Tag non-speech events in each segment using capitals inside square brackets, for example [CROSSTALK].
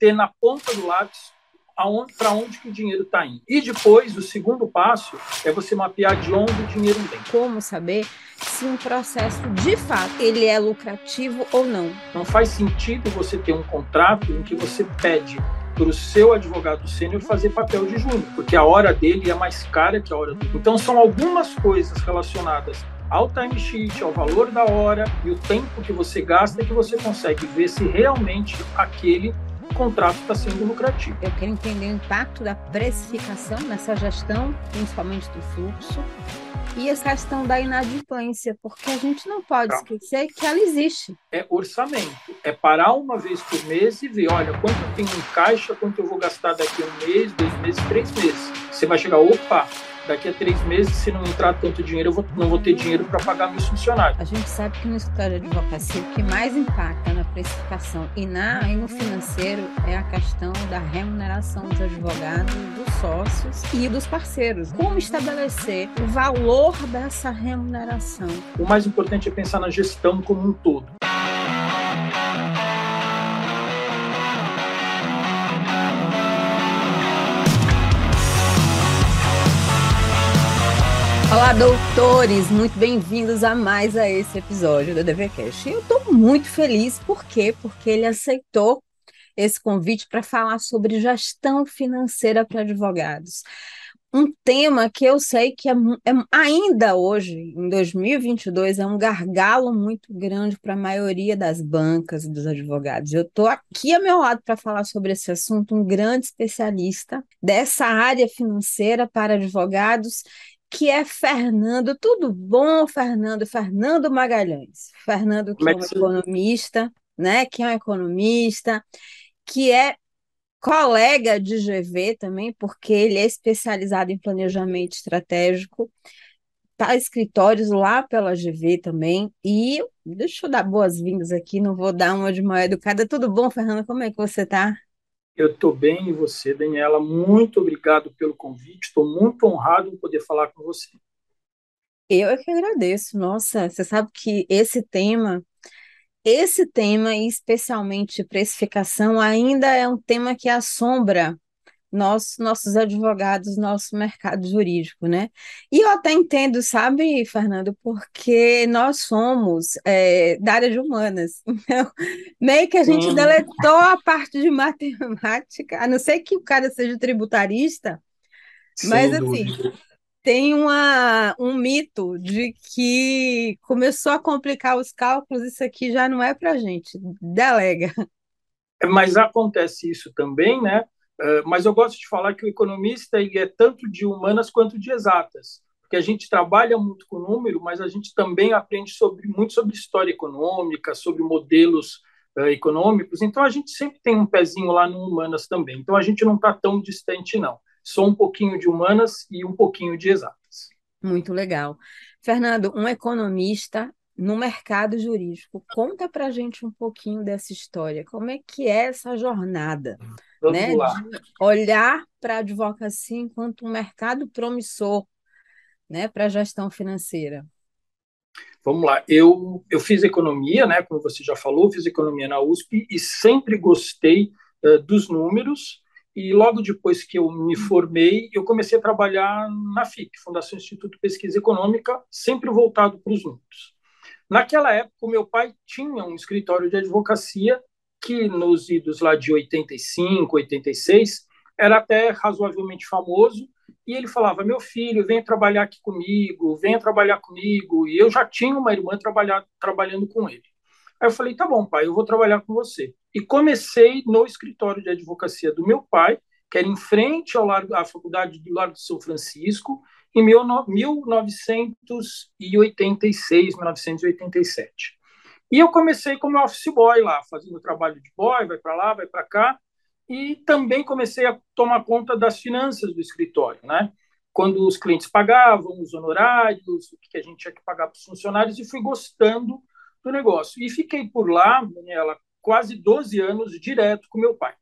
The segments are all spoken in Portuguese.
ter na ponta do lápis para onde que o dinheiro está indo. E depois, o segundo passo é você mapear de onde o dinheiro vem. Como saber se um processo, de fato, ele é lucrativo ou não? Não faz sentido você ter um contrato em que você pede para o seu advogado sênior fazer papel de júnior, porque a hora dele é mais cara que a hora do. Então, são algumas coisas relacionadas ao timesheet, ao valor da hora e o tempo que você gasta que você consegue ver se realmente aquele contrato está sendo lucrativo. Eu quero entender o impacto da precificação nessa gestão, principalmente do fluxo, e essa questão da inadimplência, porque a gente não pode tá. esquecer que ela existe. É orçamento, é parar uma vez por mês e ver, olha, quanto eu tenho em caixa, quanto eu vou gastar daqui a um mês, dois meses, três meses. Você vai chegar, opa, daqui a três meses, se não entrar tanto dinheiro, eu vou, não vou ter dinheiro para pagar meus funcionários. A gente sabe que no escritório de advocacia, o que mais impacta na precificação e, na, e no financeiro é a questão da remuneração dos advogados, dos sócios e dos parceiros. Como estabelecer o valor dessa remuneração? O mais importante é pensar na gestão como um todo. Olá, doutores! Muito bem-vindos a mais a esse episódio do DVCast. Eu estou muito feliz, por quê? Porque ele aceitou esse convite para falar sobre gestão financeira para advogados. Um tema que eu sei que é, é, ainda hoje, em 2022, é um gargalo muito grande para a maioria das bancas e dos advogados. Eu estou aqui ao meu lado para falar sobre esse assunto, um grande especialista dessa área financeira para advogados que é Fernando. Tudo bom, Fernando? Fernando Magalhães. Fernando, que é, é um economista, né? Que é um economista, que é colega de GV também, porque ele é especializado em planejamento estratégico, tá escritórios lá pela GV também. E deixa eu dar boas-vindas aqui, não vou dar uma de mal educada. Tudo bom, Fernando? Como é que você está? Eu estou bem e você, Daniela. Muito obrigado pelo convite. Estou muito honrado em poder falar com você. Eu é que agradeço. Nossa, você sabe que esse tema, esse tema, especialmente precificação, ainda é um tema que assombra nós, nossos advogados, nosso mercado jurídico, né? E eu até entendo, sabe, Fernando, porque nós somos é, da área de humanas, [LAUGHS] então meio que a gente deletou a parte de matemática, a não ser que o cara seja tributarista, Sem mas assim, tem uma, um mito de que começou a complicar os cálculos, isso aqui já não é para gente, delega. Mas acontece isso também, né? Eh, mas eu gosto de falar que o economista ele é tanto de humanas quanto de exatas, porque a gente trabalha muito com número, mas a gente também aprende sobre, muito sobre história econômica, sobre modelos uh, econômicos, então a gente sempre tem um pezinho lá no humanas também. Então a gente não está tão distante, não. Só um pouquinho de humanas e um pouquinho de exatas. Muito legal. Fernando, um economista no mercado jurídico, conta para a gente um pouquinho dessa história. Como é que é essa jornada? Vamos né, lá. de olhar para a advocacia enquanto um mercado promissor né, para a gestão financeira? Vamos lá, eu, eu fiz economia, né, como você já falou, fiz economia na USP e sempre gostei uh, dos números. E logo depois que eu me formei, eu comecei a trabalhar na FIC, Fundação Instituto de Pesquisa Econômica, sempre voltado para os números. Naquela época, o meu pai tinha um escritório de advocacia que nos idos lá de 85, 86, era até razoavelmente famoso, e ele falava: Meu filho, venha trabalhar aqui comigo, venha trabalhar comigo. E eu já tinha uma irmã trabalhar, trabalhando com ele. Aí eu falei: Tá bom, pai, eu vou trabalhar com você. E comecei no escritório de advocacia do meu pai, que era em frente ao largo, à faculdade do Largo de São Francisco, em 1986, 1987. E eu comecei como office boy lá, fazendo trabalho de boy, vai para lá, vai para cá, e também comecei a tomar conta das finanças do escritório, né? Quando os clientes pagavam, os honorários, o que a gente tinha que pagar para os funcionários, e fui gostando do negócio. E fiquei por lá, Daniela, quase 12 anos direto com meu pai.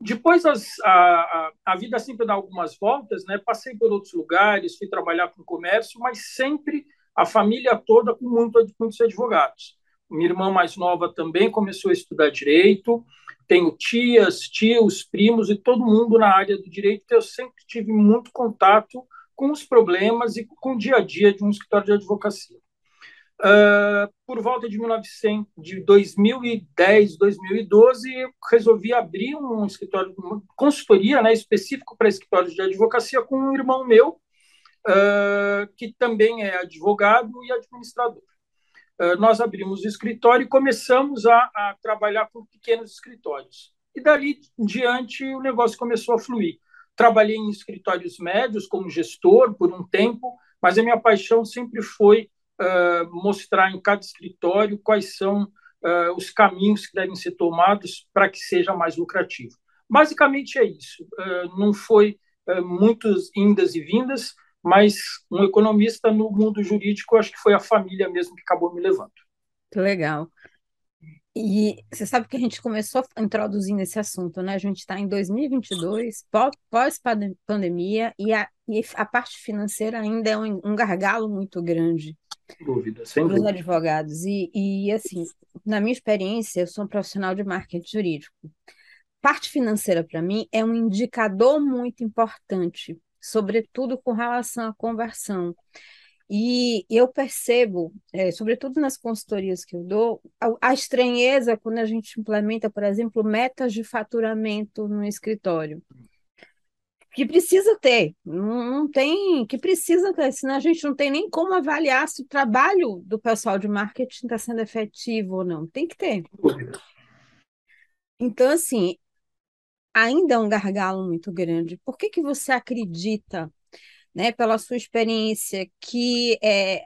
Depois as, a, a, vida sempre dá algumas voltas, né? Passei por outros lugares, fui trabalhar com comércio, mas sempre a família toda com muito, muitos advogados. Minha irmã mais nova também começou a estudar direito, tenho tias, tios, primos e todo mundo na área do direito, eu sempre tive muito contato com os problemas e com o dia a dia de um escritório de advocacia. Uh, por volta de, 1900, de 2010, 2012, eu resolvi abrir um escritório, uma consultoria né, específico para escritórios de advocacia com um irmão meu, uh, que também é advogado e administrador. Uh, nós abrimos o escritório e começamos a, a, trabalhar com pequenos escritórios. E dali em diante o negócio começou a fluir. Trabalhei em escritórios médios como gestor por um tempo, mas a minha paixão sempre foi uh, mostrar em cada escritório quais são uh, os caminhos que devem ser tomados para que seja mais lucrativo. Basicamente é isso. Uh, não foi muitos indas e vindas, mas um economista no mundo jurídico, acho que foi a família mesmo que acabou me levando. Que legal. E você sabe que a gente começou introduzindo esse assunto, né? A gente está em 2022, pós-pandemia, e e a parte financeira ainda é um, um gargalo muito grande dúvida, sem os advogados. E, e, assim, na minha experiência, eu sou um profissional de marketing jurídico. Parte financeira, para mim, é um indicador muito importante, sobretudo com relação à conversão. E eu percebo, é, sobretudo nas consultorias que eu dou, a, a, estranheza quando a gente implementa, por exemplo, metas de faturamento no escritório que precisa ter, não, não tem, que precisa ter, senão a gente não tem nem como avaliar se o trabalho do pessoal de marketing está sendo efetivo ou não. Tem que ter. Então, assim, ainda é um gargalo muito grande. Por que, que você acredita, né, pela sua experiência, que é,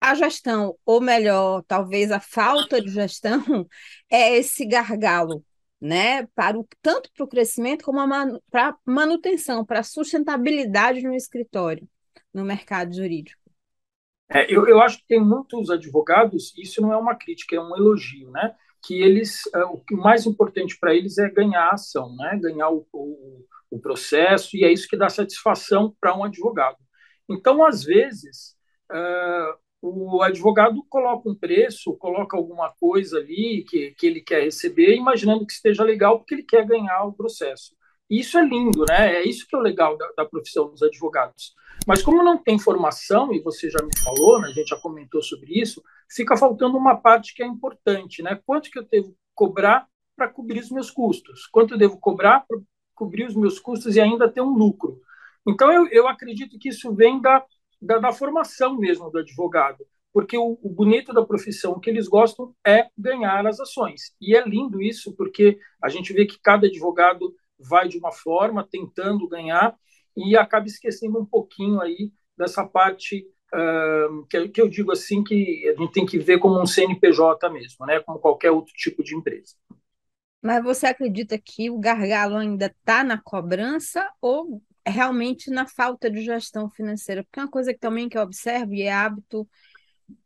a gestão, ou melhor, talvez a falta de gestão, [LAUGHS] é esse gargalo né, para o, tanto para o crescimento como para a manutenção, para a sustentabilidade no escritório, no mercado jurídico. É, eu, eu acho que tem muitos advogados, isso não é uma crítica, é um elogio, né? Que eles, é, o mais importante para eles é ganhar a ação, né? Ganhar o, o, o processo, e é isso que dá satisfação para um advogado. Então, às vezes, uh, o advogado coloca um preço, coloca alguma coisa ali que, que ele quer receber, imaginando que esteja legal, porque ele quer ganhar o processo. Isso é lindo, né? É isso que é o legal da, da profissão dos advogados. Mas como não tem formação, e você já me falou, né, a gente já comentou sobre isso, fica faltando uma parte que é importante, né? Quanto que eu devo cobrar para cobrir os meus custos? Quanto eu devo cobrar para cobrir os meus custos e ainda ter um lucro? Então, eu, eu acredito que isso vem da da, da formação mesmo do advogado, porque o, o, bonito da profissão que eles gostam é ganhar as ações. E é lindo isso, porque a gente vê que cada advogado vai de uma forma, tentando ganhar, e acaba esquecendo um pouquinho aí dessa parte uh, que, que, eu digo assim, que a gente tem que ver como um CNPJ mesmo, né? como qualquer outro tipo de empresa. Mas você acredita que o gargalo ainda está na cobrança ou realmente na falta de gestão financeira, porque é uma coisa que também que eu observo e é hábito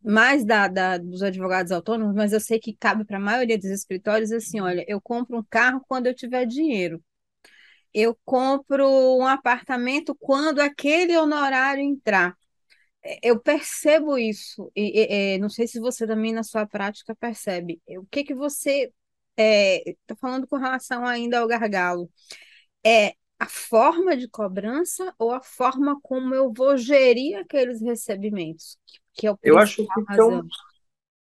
mais da, da dos advogados autônomos, mas eu sei que cabe para a maioria dos escritórios assim, olha, eu compro um carro quando eu tiver dinheiro. Eu compro um apartamento quando aquele honorário entrar. É, eu percebo isso, e, e, e não sei se você também na sua prática percebe. O que que você está é, falando com relação ainda ao gargalo? É a forma de cobrança ou a forma como eu vou gerir aqueles recebimentos, que é o eu acho que então,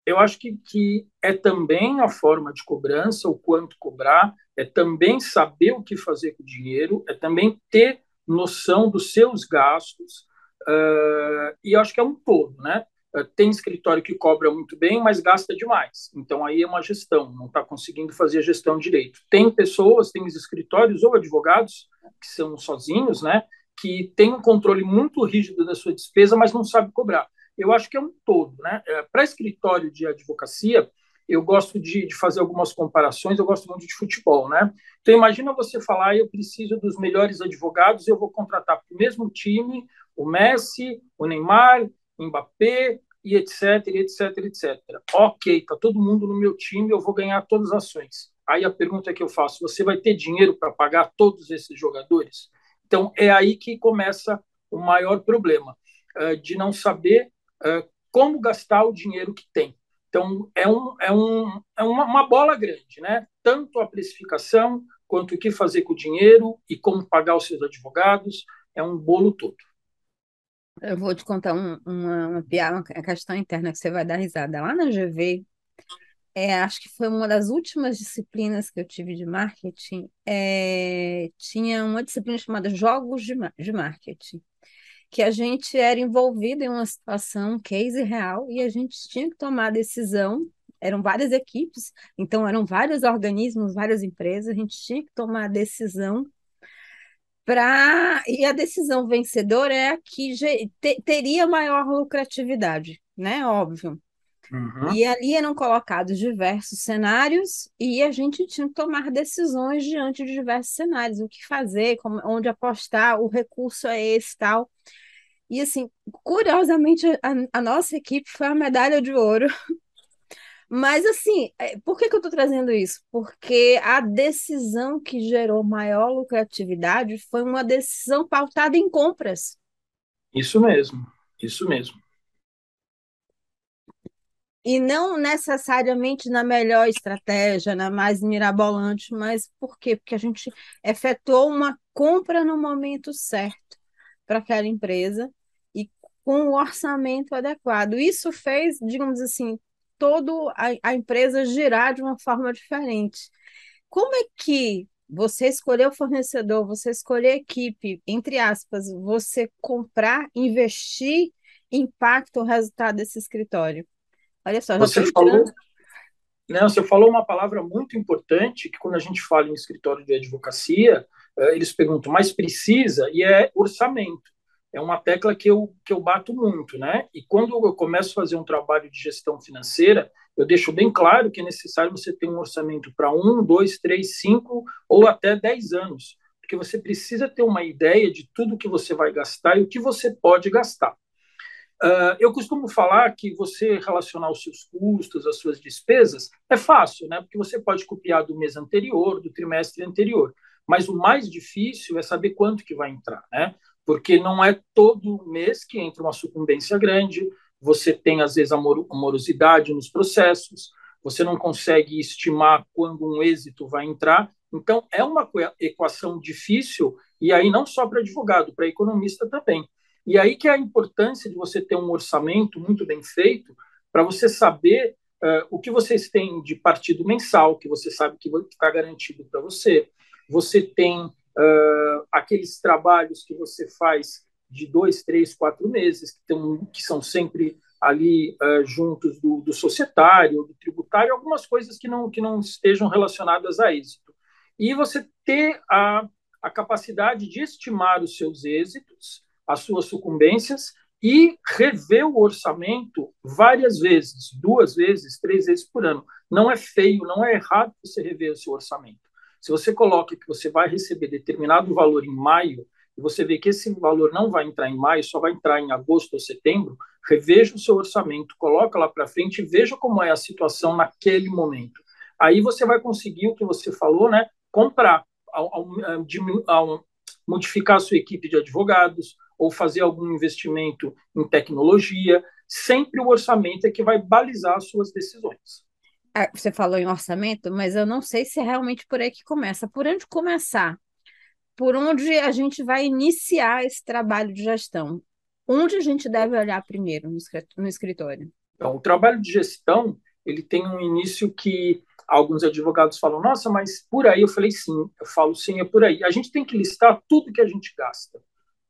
eu acho que, que é também a forma de cobrança, o quanto cobrar, é também saber o que fazer com o dinheiro, é também ter noção dos seus gastos, uh, e acho que é um todo, né? Uh, tem escritório que cobra muito bem, mas gasta demais. Então aí é uma gestão, não está conseguindo fazer a gestão direito. Tem pessoas, tem escritórios ou advogados que são sozinhos, né, que tem um controle muito rígido da sua despesa, mas não sabe cobrar. Eu acho que é um todo, né? É, Para escritório de advocacia, eu gosto de, de, fazer algumas comparações, eu gosto muito de futebol, né? Então imagina você falar, eu preciso dos melhores advogados, eu vou contratar para o mesmo time o Messi, o Neymar, Mbappé e etc, etc, etc. Ok, tá todo mundo no meu time, eu vou ganhar todas as ações. Aí a pergunta que eu faço: você vai ter dinheiro para pagar todos esses jogadores? Então é aí que começa o maior problema uh, de não saber uh, como gastar o dinheiro que tem. Então, é, um, é, um, é uma, uma bola grande, né? Tanto a precificação, quanto o que fazer com o dinheiro e como pagar os seus advogados, é um bolo todo. Eu vou te contar um, uma, uma piada, uma questão interna que você vai dar risada. Lá na GV, é, acho que foi uma das últimas disciplinas que eu tive de marketing, é, tinha uma disciplina chamada Jogos de, de Marketing que a gente era envolvido em uma situação, um case real, e a gente tinha que tomar a decisão. Eram várias equipes, então eram vários organismos, várias empresas, a gente tinha que tomar a decisão para. E a decisão vencedora é a que te, teria maior lucratividade, né? Óbvio. Uhum. E ali eram colocados diversos cenários e a gente tinha que tomar decisões diante de diversos cenários, o que fazer, como, onde apostar, o recurso é esse tal. E assim, curiosamente, a, a nossa equipe foi a medalha de ouro. [LAUGHS] Mas assim, é, por que, que eu estou trazendo isso? Porque a decisão que gerou maior lucratividade foi uma decisão pautada em compras. Isso mesmo, isso mesmo. E não necessariamente na melhor estratégia, na mais mirabolante, mas por quê? Porque a gente efetuou uma compra no momento certo para aquela empresa com o orçamento adequado. Isso fez, digamos assim, todo a, a empresa girar de uma forma diferente. Como é que você escolher o fornecedor, você escolher a equipe, entre aspas, você comprar, investir, impacta o resultado desse escritório? Olha só, você falou, né, você falou uma palavra muito importante que quando a gente fala em escritório de advocacia, eh, eles perguntam, mas precisa? E é orçamento é uma tecla que eu, que eu bato muito, né? E quando eu começo a fazer um trabalho de gestão financeira, eu deixo bem claro que é necessário você ter um orçamento para um, dois, três, cinco ou até dez anos, porque você precisa ter uma ideia de tudo que você vai gastar e o que você pode gastar. Uh, eu costumo falar que você relacionar os seus custos, as suas despesas, é fácil, né? Porque você pode copiar do mês anterior, do trimestre anterior. Mas o mais difícil é saber quanto que vai entrar, né? Porque não é todo mês que entra uma sucumbência grande, você tem, às vezes, morosidade nos processos, você não consegue estimar quando um êxito vai entrar. Então, é uma equação difícil, e aí não só para advogado, para economista também. E aí que é a importância de você ter um orçamento muito bem feito, para você saber uh, o que vocês têm de partido mensal, que você sabe que vai ficar garantido para você. Você tem uh, aqueles trabalhos que você faz de dois, três, quatro meses, que, que são sempre ali uh, juntos do, do societário, do tributário, algumas coisas que não, que não estejam relacionadas a êxito. E você ter a, a capacidade de estimar os seus êxitos, as suas sucumbências, e rever o orçamento várias vezes, duas vezes, três vezes por ano. Não é feio, não é errado você rever o seu orçamento. Se você coloca que você vai receber determinado valor em maio, e você vê que esse valor não vai entrar em maio, só vai entrar em agosto ou setembro, reveja o seu orçamento, coloca lá para frente e veja como é a situação naquele momento. Aí você vai conseguir o que você falou, né? Comprar, ao, ao, ao, modificar a sua equipe de advogados ou fazer algum investimento em tecnologia. Sempre o orçamento é que vai balizar as suas decisões. Ah, você falou em orçamento, mas eu não sei se é realmente por aí que começa. Por onde começar? Por onde a gente vai iniciar esse trabalho de gestão? Onde a gente deve olhar primeiro no escritório? Então, o trabalho de gestão ele tem um início que alguns advogados falam, nossa, mas por aí eu falei sim, eu falo sim, é por aí. A gente tem que listar tudo que a gente gasta.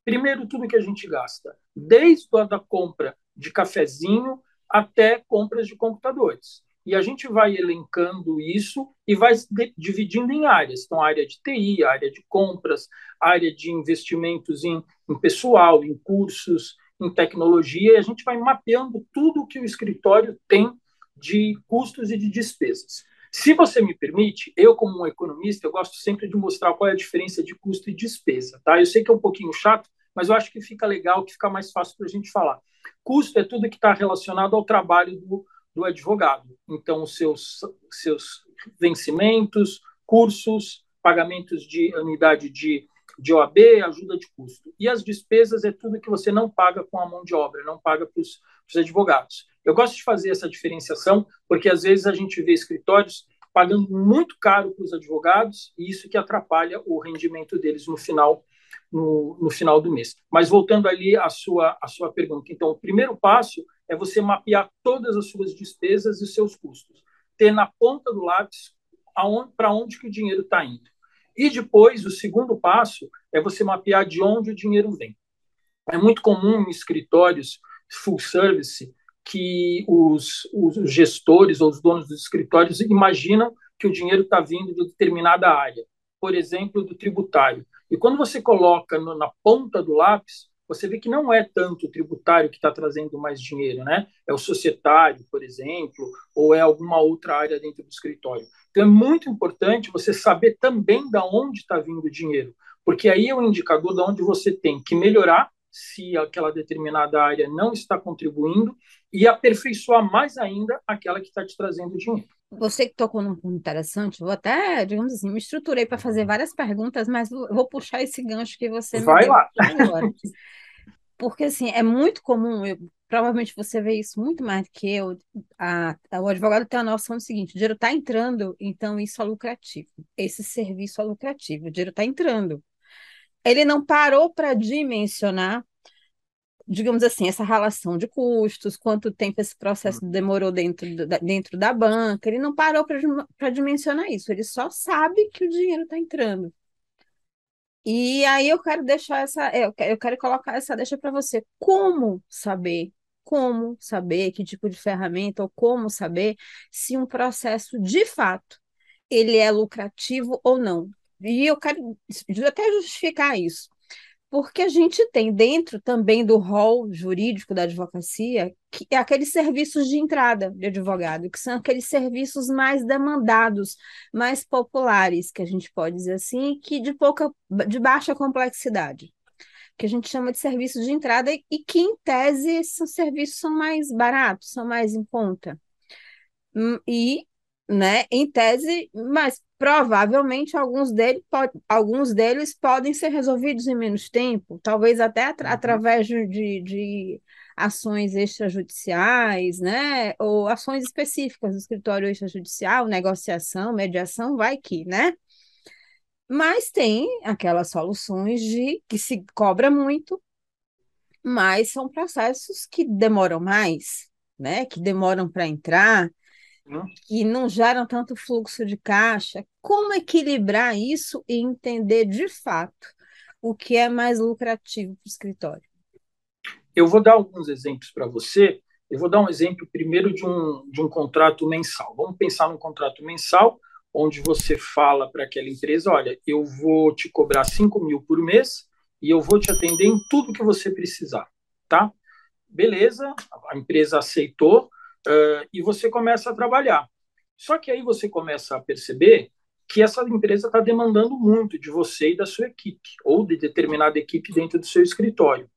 Primeiro, tudo que a gente gasta, desde a da compra de cafezinho até compras de computadores e a gente vai elencando isso e vai dividindo em áreas. Então, área de TI, área de compras, área de investimentos em, em pessoal, em cursos, em tecnologia, e a gente vai mapeando tudo que o escritório tem de custos e de despesas. Se você me permite, eu como um economista, eu gosto sempre de mostrar qual é a diferença de custo e despesa, tá? Eu sei que é um pouquinho chato, mas eu acho que fica legal, que fica mais fácil para a gente falar. Custo é tudo que está relacionado ao trabalho do, do advogado. Então, os seus, seus vencimentos, cursos, pagamentos de anuidade de, de OAB, ajuda de custo. E as despesas é tudo que você não paga com a mão de obra, não paga para os advogados. Eu gosto de fazer essa diferenciação, porque às vezes a gente vê escritórios pagando muito caro para os advogados, e isso que atrapalha o rendimento deles no final no, no, final do mês. Mas voltando ali à sua, à sua pergunta. Então, o primeiro passo é você mapear todas as suas despesas e seus custos. Ter na ponta do lápis para onde que o dinheiro está indo. E depois, o segundo passo é você mapear de onde o dinheiro vem. É muito comum em escritórios full service que os, os gestores ou os donos dos escritórios imaginam que o dinheiro está vindo de determinada área, por exemplo, do tributário. E quando você coloca no, na ponta do lápis, você vê que não é tanto o tributário que está trazendo mais dinheiro, né? É o societário, por exemplo, ou é alguma outra área dentro do escritório. Então é muito importante você saber também da onde está vindo o dinheiro, porque aí é um indicador de onde você tem que melhorar se aquela determinada área não está contribuindo e aperfeiçoar mais ainda aquela que está te trazendo dinheiro. Você que tocou num ponto interessante, vou até, digamos assim, me estruturei para fazer várias perguntas, mas vou puxar esse gancho que você Vai lá. agora. Porque, assim, é muito comum, eu, provavelmente você vê isso muito mais do que eu, a, a, o advogado tem a noção do seguinte, o dinheiro está entrando, então isso é lucrativo, esse serviço é lucrativo, o dinheiro está entrando. Ele não parou para dimensionar digamos assim, essa relação de custos, quanto tempo esse processo uhum. demorou dentro da, dentro da banca, ele não parou para dimensionar isso, ele só sabe que o dinheiro está entrando. E aí eu quero deixar essa, é, eu quero, eu quero colocar essa deixa para você. Como saber? Como saber que tipo de ferramenta ou como saber se um processo de fato ele é lucrativo ou não? E eu quero até justificar isso porque a gente tem dentro também do rol jurídico da advocacia que é aqueles serviços de entrada de advogado, que são aqueles serviços mais demandados, mais populares, que a gente pode dizer assim, que de pouca, de baixa complexidade, que a gente chama de serviços de entrada e que em tese esses serviços são mais baratos, são mais em conta. Hum, e né? Em tese, mas provavelmente alguns, dele pode, alguns deles podem ser resolvidos em menos tempo, talvez até atra uhum. através de, de ações extrajudiciais, né? Ou ações específicas do escritório extrajudicial, negociação, mediação, vai que, né? Mas tem aquelas soluções de que se cobra muito, mas são processos que demoram mais, né? Que demoram para entrar, que não geram tanto fluxo de caixa, como equilibrar isso e entender de fato o que é mais lucrativo para o escritório? Eu vou dar alguns exemplos para você. Eu vou dar um exemplo primeiro de um, de um contrato mensal. Vamos pensar num contrato mensal, onde você fala para aquela empresa: olha, eu vou te cobrar 5 mil por mês e eu vou te atender em tudo que você precisar. Tá? Beleza, a empresa aceitou uh, e você começa a trabalhar. Só que aí você começa a perceber que essa empresa está demandando muito de você e da sua equipe, ou de determinada equipe dentro do seu escritório.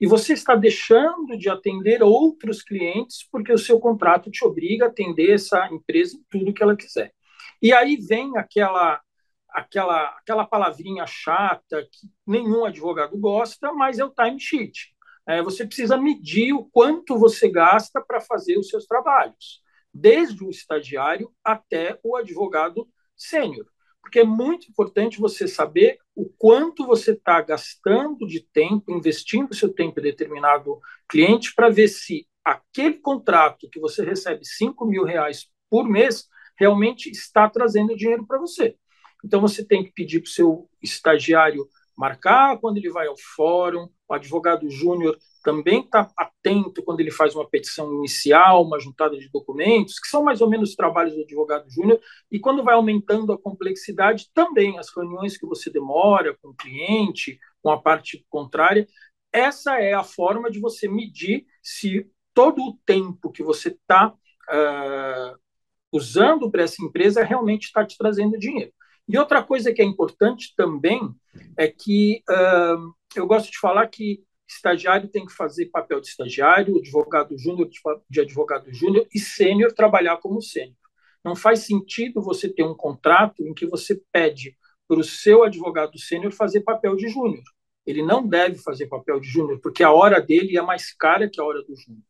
E você está deixando de atender outros clientes porque o seu contrato te obriga a atender essa empresa em tudo que ela quiser. E aí vem aquela aquela aquela palavrinha chata que nenhum advogado gosta, mas é o timesheet é, você precisa medir o quanto você gasta para fazer os seus trabalhos, desde o estagiário até o advogado sênior. Porque é muito importante você saber o quanto você está gastando de tempo, investindo seu tempo em determinado cliente, para ver se aquele contrato que você recebe 5 mil reais por mês realmente está trazendo dinheiro para você. Então, você tem que pedir para o seu estagiário marcar quando ele vai ao fórum, o advogado júnior também está atento quando ele faz uma petição inicial, uma juntada de documentos, que são mais ou menos os trabalhos do advogado júnior, e quando vai aumentando a complexidade, também as reuniões que você demora com o cliente, com a parte contrária, essa é a forma de você medir se todo o tempo que você está uh, ah, usando para essa empresa realmente está te trazendo dinheiro. E outra coisa que é importante também é que uh, eu gosto de falar que estagiário tem que fazer papel de estagiário, advogado júnior de advogado júnior e sênior trabalhar como sênior. Não faz sentido você ter um contrato em que você pede para o seu advogado sênior fazer papel de júnior. Ele não deve fazer papel de júnior, porque a hora dele é mais cara que a hora do júnior.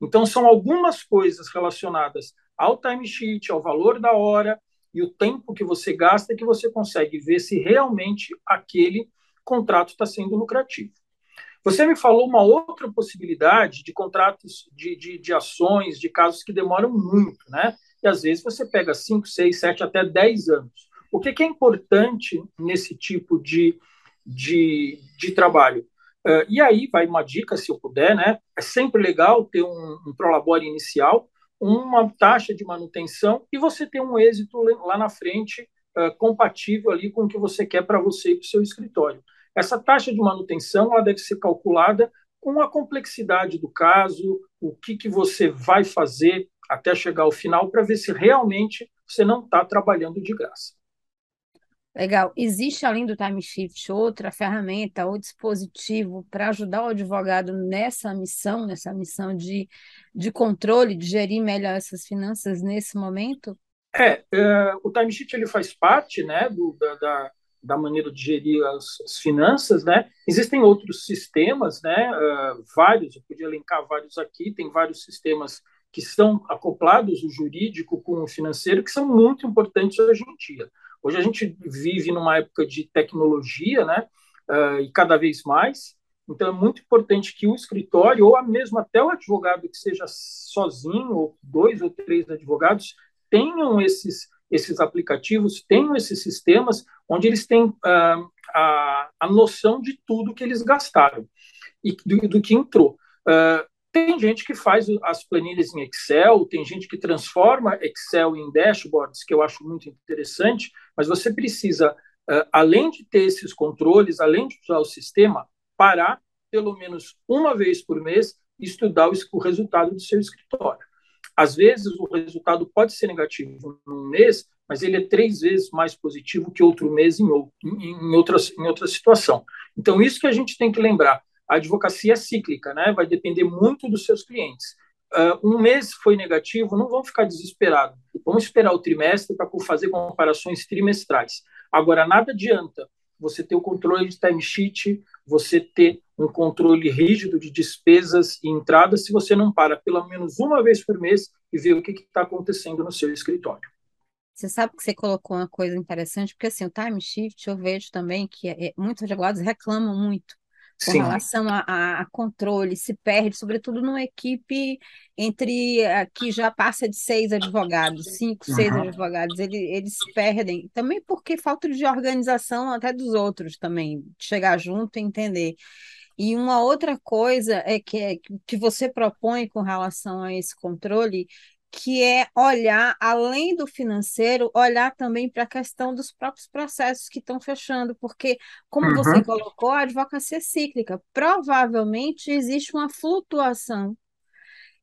Então, são algumas coisas relacionadas ao timesheet, ao valor da hora e o tempo que você gasta que você consegue ver se realmente aquele contrato está sendo lucrativo. Você me falou uma outra possibilidade de contratos de, de, de, ações, de casos que demoram muito, né? E às vezes você pega 5, 6, 7, até 10 anos. O que, que é importante nesse tipo de, de, de trabalho? Uh, e aí vai uma dica, se eu puder, né? É sempre legal ter um, um prolabore inicial, uma taxa de manutenção e você ter um êxito lá na frente uh, compatível ali com o que você quer para você e para o seu escritório. Essa taxa de manutenção ela deve ser calculada com a complexidade do caso, o que, que você vai fazer até chegar ao final, para ver se realmente você não está trabalhando de graça. Legal. Existe, além do time shift, outra ferramenta ou dispositivo para ajudar o advogado nessa missão, nessa missão de, de controle, de gerir melhor essas finanças nesse momento? É, é o timesheet ele faz parte né, do, da, da, da, maneira de gerir as, as, finanças. Né? Existem outros sistemas, né, uh, vários, eu podia elencar vários aqui, tem vários sistemas que estão acoplados, o jurídico com o financeiro, que são muito importantes hoje em dia. Hoje a gente vive numa época de tecnologia, né? Uh, e cada vez mais. Então é muito importante que o escritório, ou mesmo até o advogado que seja sozinho, ou dois ou três advogados, tenham esses, esses aplicativos, tenham esses sistemas onde eles têm uh, a, a noção de tudo que eles gastaram e do, do que entrou. Uh, tem gente que faz as planilhas em Excel, tem gente que transforma Excel em dashboards, que eu acho muito interessante, mas você precisa, além de ter esses controles, além de usar o sistema, parar pelo menos uma vez por mês e estudar o resultado do seu escritório. Às vezes, o resultado pode ser negativo num mês, mas ele é três vezes mais positivo que outro mês em, em, outra, em outra situação. Então, isso que a gente tem que lembrar a advocacia é cíclica, né? vai depender muito dos seus clientes. Uh, um mês foi negativo, não vamos ficar desesperados. Vamos esperar o trimestre para fazer comparações trimestrais. Agora, nada adianta você ter o controle de timesheet, você ter um controle rígido de despesas e entradas se você não para pelo menos uma vez por mês e vê o que está acontecendo no seu escritório. Você sabe que você colocou uma coisa interessante, porque assim, o time shift eu vejo também que é, muitos advogados reclamam muito com Sim. relação a, a, controle, se perde, sobretudo numa equipe entre a, que já passa de seis advogados, cinco, seis uhum. advogados, ele, eles perdem, também porque falta de organização até dos outros também, chegar junto e entender. E uma outra coisa é que, é, que você propõe com relação a esse controle que é olhar, além do financeiro, olhar também para a questão dos próprios processos que estão fechando, porque, como uhum. você colocou, a advocacia é cíclica. Provavelmente existe uma flutuação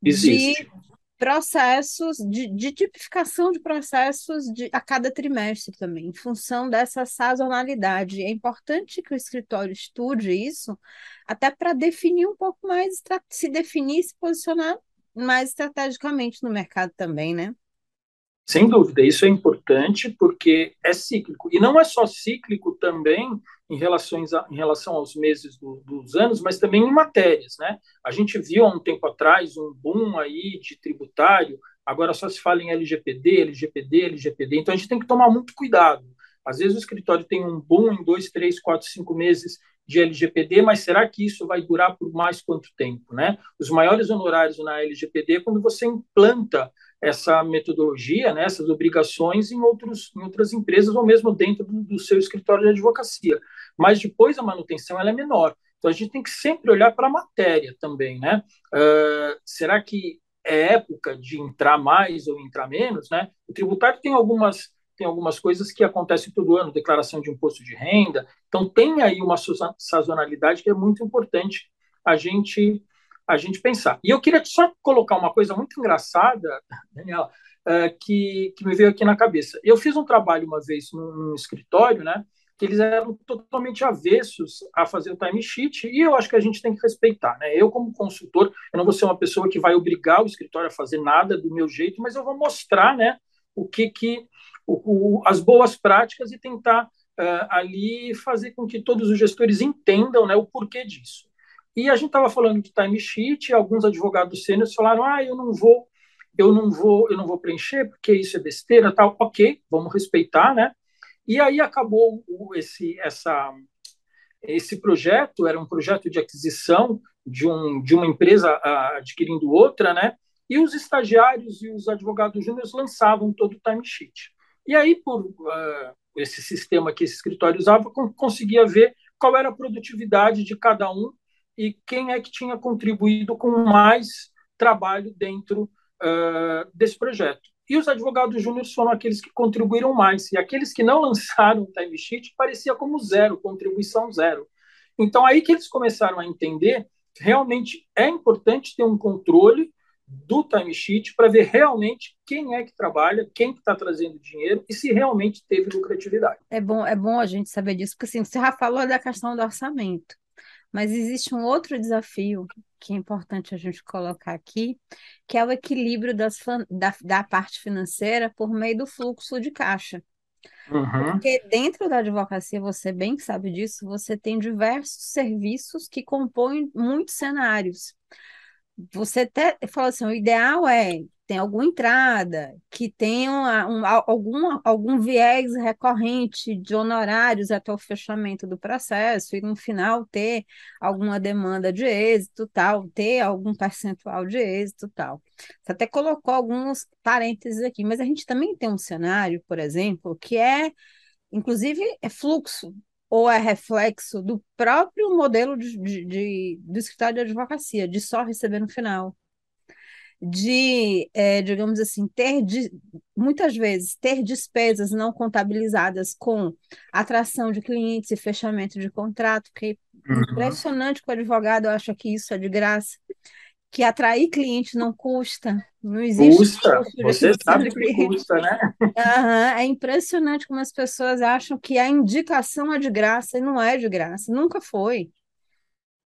existe. de processos, de, de, tipificação de processos de, a cada trimestre também, em função dessa sazonalidade. É importante que o escritório estude isso, até para definir um pouco mais, se definir, se posicionar mais estrategicamente no mercado também, né? Sem dúvida, isso é importante porque é cíclico. E não é só cíclico também em, relações a, em relação aos meses do, dos anos, mas também em matérias. Né? A gente viu há um tempo atrás um boom aí de tributário, agora só se fala em LGPD, LGPD, LGPD, então a gente tem que tomar muito cuidado. Às vezes o escritório tem um boom em dois, três, quatro, cinco meses de LGPD, mas será que isso vai durar por mais quanto tempo? Né? Os maiores honorários na LGPD é quando você implanta essa metodologia, né, essas obrigações em, outros, em outras empresas ou mesmo dentro do, do seu escritório de advocacia. Mas depois a manutenção ela é menor. Então a gente tem que sempre olhar para a matéria também. Né? Uh, será que é época de entrar mais ou entrar menos? Né? O tributário tem algumas tem algumas coisas que acontecem todo ano, declaração de imposto de renda. Então tem aí uma sazonalidade que é muito importante a gente a gente pensar. E eu queria só colocar uma coisa muito engraçada, Daniela, uh, que, que me veio aqui na cabeça. Eu fiz um trabalho uma vez num, escritório, né? Que eles eram totalmente avessos a fazer o timesheet, e eu acho que a gente tem que respeitar. Né? Eu, como consultor, eu não vou ser uma pessoa que vai obrigar o escritório a fazer nada do meu jeito, mas eu vou mostrar né, o que, que o, o, as boas práticas e tentar uh, ali fazer com que todos os gestores entendam né, o porquê disso. E a gente estava falando de timesheet, alguns advogados sêniores falaram: "Ah, eu não vou, eu não vou, eu não vou preencher porque isso é besteira, tal". OK, vamos respeitar, né? E aí acabou esse essa esse projeto era um projeto de aquisição de, um, de uma empresa adquirindo outra, né? E os estagiários e os advogados júniores lançavam todo o timesheet. E aí, por uh, esse sistema que esse escritório usava, conseguia ver qual era a produtividade de cada um e quem é que tinha contribuído com mais trabalho dentro uh, desse projeto. E os advogados júniores foram aqueles que contribuíram mais. E aqueles que não [LAUGHS] lançaram o timesheet parecia como zero, contribuição zero. Então, aí que eles começaram a entender realmente é importante ter um controle do timesheet para ver realmente quem é que trabalha, quem está trazendo dinheiro e se realmente teve lucratividade. É bom, é bom a gente saber disso, porque assim, você já falou da questão do orçamento. Mas existe um outro desafio que é importante a gente colocar aqui, que é o equilíbrio das, da, da parte financeira por meio do fluxo de caixa. Uhum. Porque dentro da advocacia, você bem sabe disso, você tem diversos serviços que compõem muitos cenários. Você até falou assim, o ideal é tem alguma entrada, que tenha um, algum, algum viés recorrente de honorários até o fechamento do processo, e no final ter alguma demanda de êxito, tal, ter algum percentual de êxito, tal. Você até colocou alguns parênteses aqui, mas a gente também tem um cenário, por exemplo, que é, inclusive, é fluxo, ou é reflexo do próprio modelo de, de, de do escritório de advocacia, de só receber no final de, é, digamos assim, ter de, muitas vezes ter despesas não contabilizadas com atração de clientes e fechamento de contrato, que é uhum. impressionante que o advogado acha que isso é de graça, que atrair cliente não custa, não existe. Custa, você sabe que custa, né? Uhum, é impressionante como as pessoas acham que a indicação é de graça e não é de graça, nunca foi.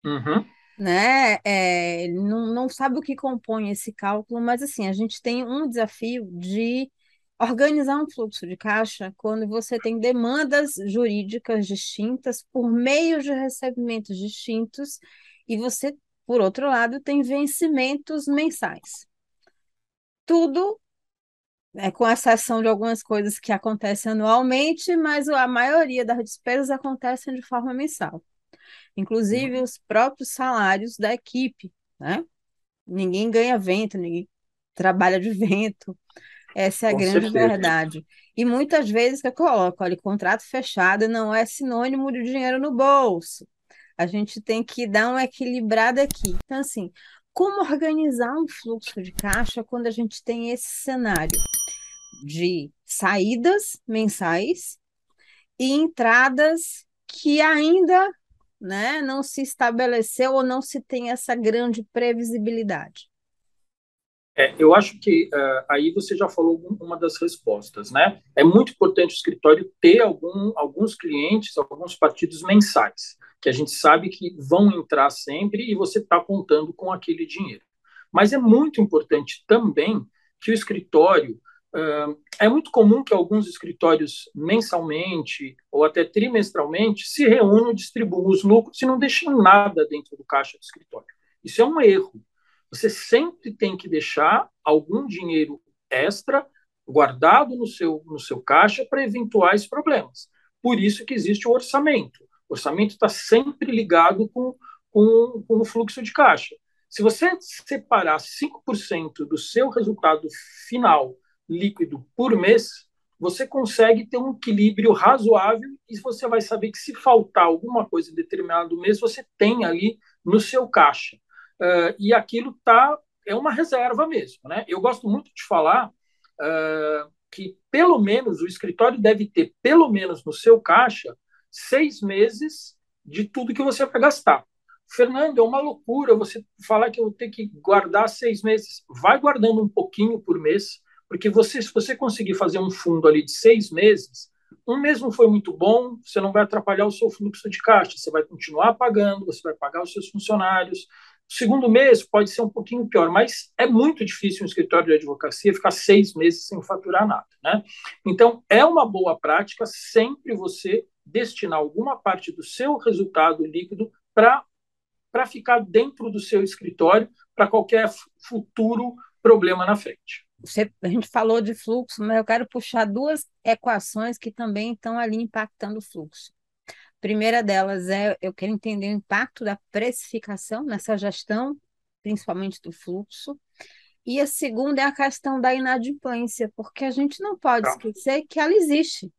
Uhum né? É, não, não sabe o que compõe esse cálculo, mas assim, a gente tem um desafio de organizar um fluxo de caixa quando você tem demandas jurídicas distintas por meio de recebimentos distintos e você, por outro lado, tem vencimentos mensais. Tudo é, com exceção de algumas coisas que acontecem anualmente, mas a maioria das despesas acontecem de forma mensal inclusive os próprios salários da equipe, né? Ninguém ganha vento, ninguém trabalha de vento. Essa é a Com grande certeza. verdade. E muitas vezes que eu coloco, olha, contrato fechado não é sinônimo de dinheiro no bolso. A gente tem que dar uma equilibrada aqui. Então, assim, como organizar um fluxo de caixa quando a gente tem esse cenário de saídas mensais e entradas que ainda né, não se estabeleceu ou não se tem essa grande previsibilidade? É, eu acho que uh, aí você já falou uma das respostas, né? É muito importante o escritório ter algum, alguns clientes, alguns partidos mensais, que a gente sabe que vão entrar sempre e você está contando com aquele dinheiro. Mas é muito importante também que o escritório é muito comum que alguns escritórios mensalmente ou até trimestralmente se reúnam, distribuam os lucros e não deixem nada dentro do caixa do escritório. Isso é um erro. Você sempre tem que deixar algum dinheiro extra guardado no seu, no seu caixa para eventuais problemas. Por isso que existe o orçamento. O orçamento está sempre ligado com, com, com o fluxo de caixa. Se você separar 5% do seu resultado final líquido por mês, você consegue ter um equilíbrio razoável e você vai saber que se faltar alguma coisa em determinado mês, você tem ali no seu caixa. Uh, e aquilo tá, é uma reserva mesmo. Né? Eu gosto muito de falar uh, que, pelo menos, o escritório deve ter, pelo menos no seu caixa, seis meses de tudo que você vai gastar. Fernando, é uma loucura você falar que eu vou ter que guardar seis meses. Vai guardando um pouquinho por mês, porque você, se você conseguir fazer um fundo ali de seis meses, um mês não foi muito bom, você não vai atrapalhar o seu fluxo de caixa, você vai continuar pagando, você vai pagar os seus funcionários. O segundo mês pode ser um pouquinho pior, mas é muito difícil um escritório de advocacia ficar seis meses sem faturar nada. Né? Então, é uma boa prática sempre você destinar alguma parte do seu resultado líquido para ficar dentro do seu escritório para qualquer futuro problema na frente. Você, a gente falou de fluxo, mas eu quero puxar duas equações que também estão ali impactando o fluxo. A primeira delas é eu quero entender o impacto da precificação nessa gestão, principalmente do fluxo. E a segunda é a questão da inadimplência, porque a gente não pode tá. esquecer que ela existe.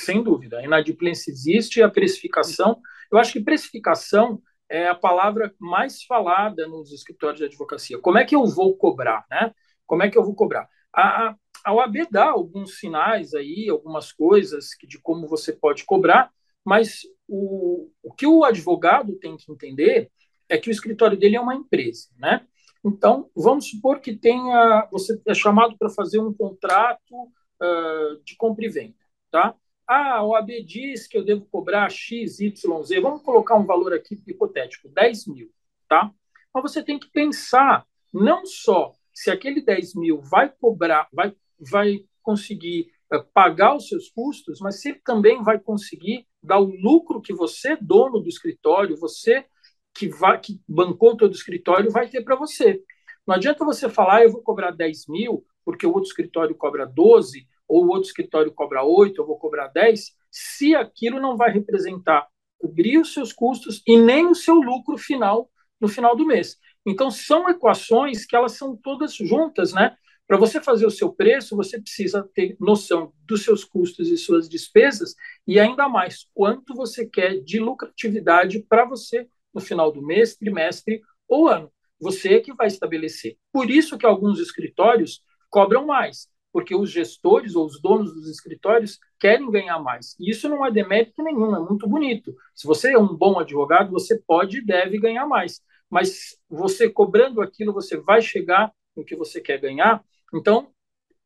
Sem dúvida, a inadimplência existe a precificação. Eu acho que precificação é a palavra mais falada nos escritórios de advocacia. Como é que eu vou cobrar, né? Como é que eu vou cobrar? A, a OAB dá alguns sinais aí, algumas coisas que, de como você pode cobrar, mas o, o que o advogado tem que entender é que o escritório dele é uma empresa, né? Então, vamos supor que tenha, você é chamado para fazer um contrato uh, de compra e venda, tá? Ah, a OAB diz que eu devo cobrar X, Y, Z. Vamos colocar um valor aqui hipotético, 10 mil, tá? Mas você tem que pensar não só se aquele 10 mil vai cobrar, vai, vai conseguir uh, pagar os seus custos, mas se ele também vai conseguir dar o lucro que você, dono do escritório, você que, vai, que bancou todo o escritório vai ter para você. Não adianta você falar, ah, eu vou cobrar 10 mil, porque o outro escritório cobra 12, ou outro escritório cobra 8, eu vou cobrar 10, se aquilo não vai representar cobrir os seus custos e nem o seu lucro final no final do mês. Então, são equações que elas são todas juntas, né? Para você fazer o seu preço, você precisa ter noção dos seus custos e suas despesas e ainda mais quanto você quer de lucratividade para você no final do mês, trimestre ou ano. Você é que vai estabelecer. Por isso que alguns escritórios cobram mais, porque os gestores ou os donos dos escritórios querem ganhar mais. E isso não é demérito nenhum, é muito bonito. Se você é um bom advogado, você pode e deve ganhar mais. Mas você cobrando aquilo, você vai chegar no que você quer ganhar. Então,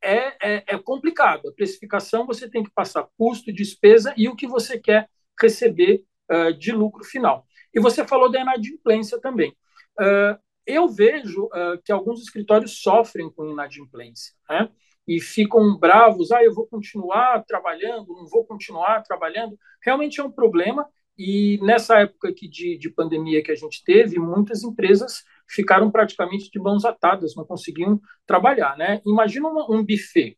é, é, é complicado. A precificação você tem que passar custo, despesa e o que você quer receber uh, de lucro final. E você falou da inadimplência também. Uh, eu vejo uh, que alguns escritórios sofrem com inadimplência, né? E ficam bravos, ah, eu vou continuar trabalhando, não vou continuar trabalhando. Realmente é um problema. E nessa época aqui de, de pandemia que a gente teve, muitas empresas ficaram praticamente de mãos atadas, não conseguiam trabalhar, né? Imagina um, um buffet.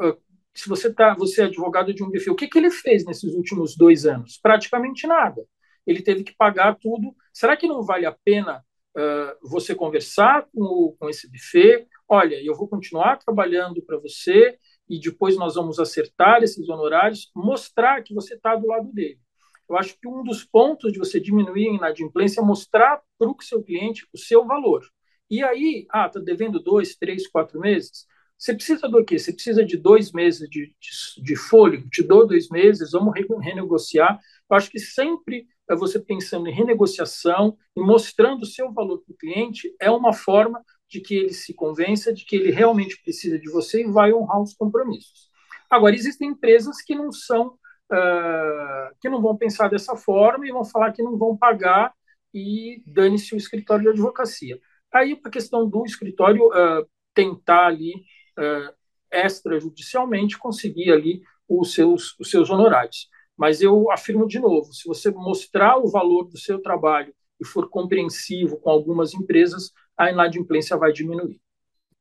Uh, se você tá, você é advogado de um buffet, o que, que ele fez nesses últimos dois anos? Praticamente nada ele teve que pagar tudo. Será que não vale a pena uh, você conversar com, com esse buffet? Olha, eu vou continuar trabalhando para você e depois nós vamos acertar esses honorários, mostrar que você está do lado dele. Eu acho que um dos pontos de você diminuir a inadimplência é mostrar para o seu cliente o seu valor. E aí, ah, está devendo dois, três, quatro meses? Você precisa do quê? Você precisa de dois meses de, de, de fôlego, te dou dois meses, vamos renegociar. Eu acho que sempre é você pensando em renegociação e mostrando o seu valor para o cliente, é uma forma de que ele se convença de que ele realmente precisa de você e vai honrar os compromissos. Agora, existem empresas que não são, uh, que não vão pensar dessa forma e vão falar que não vão pagar e dane-se o escritório de advocacia. Aí, a questão do escritório uh, tentar ali, uh, extrajudicialmente, conseguir ali os seus, os seus honorários. Mas eu afirmo de novo: se você mostrar o valor do seu trabalho e for compreensivo com algumas empresas, a inadimplência vai diminuir.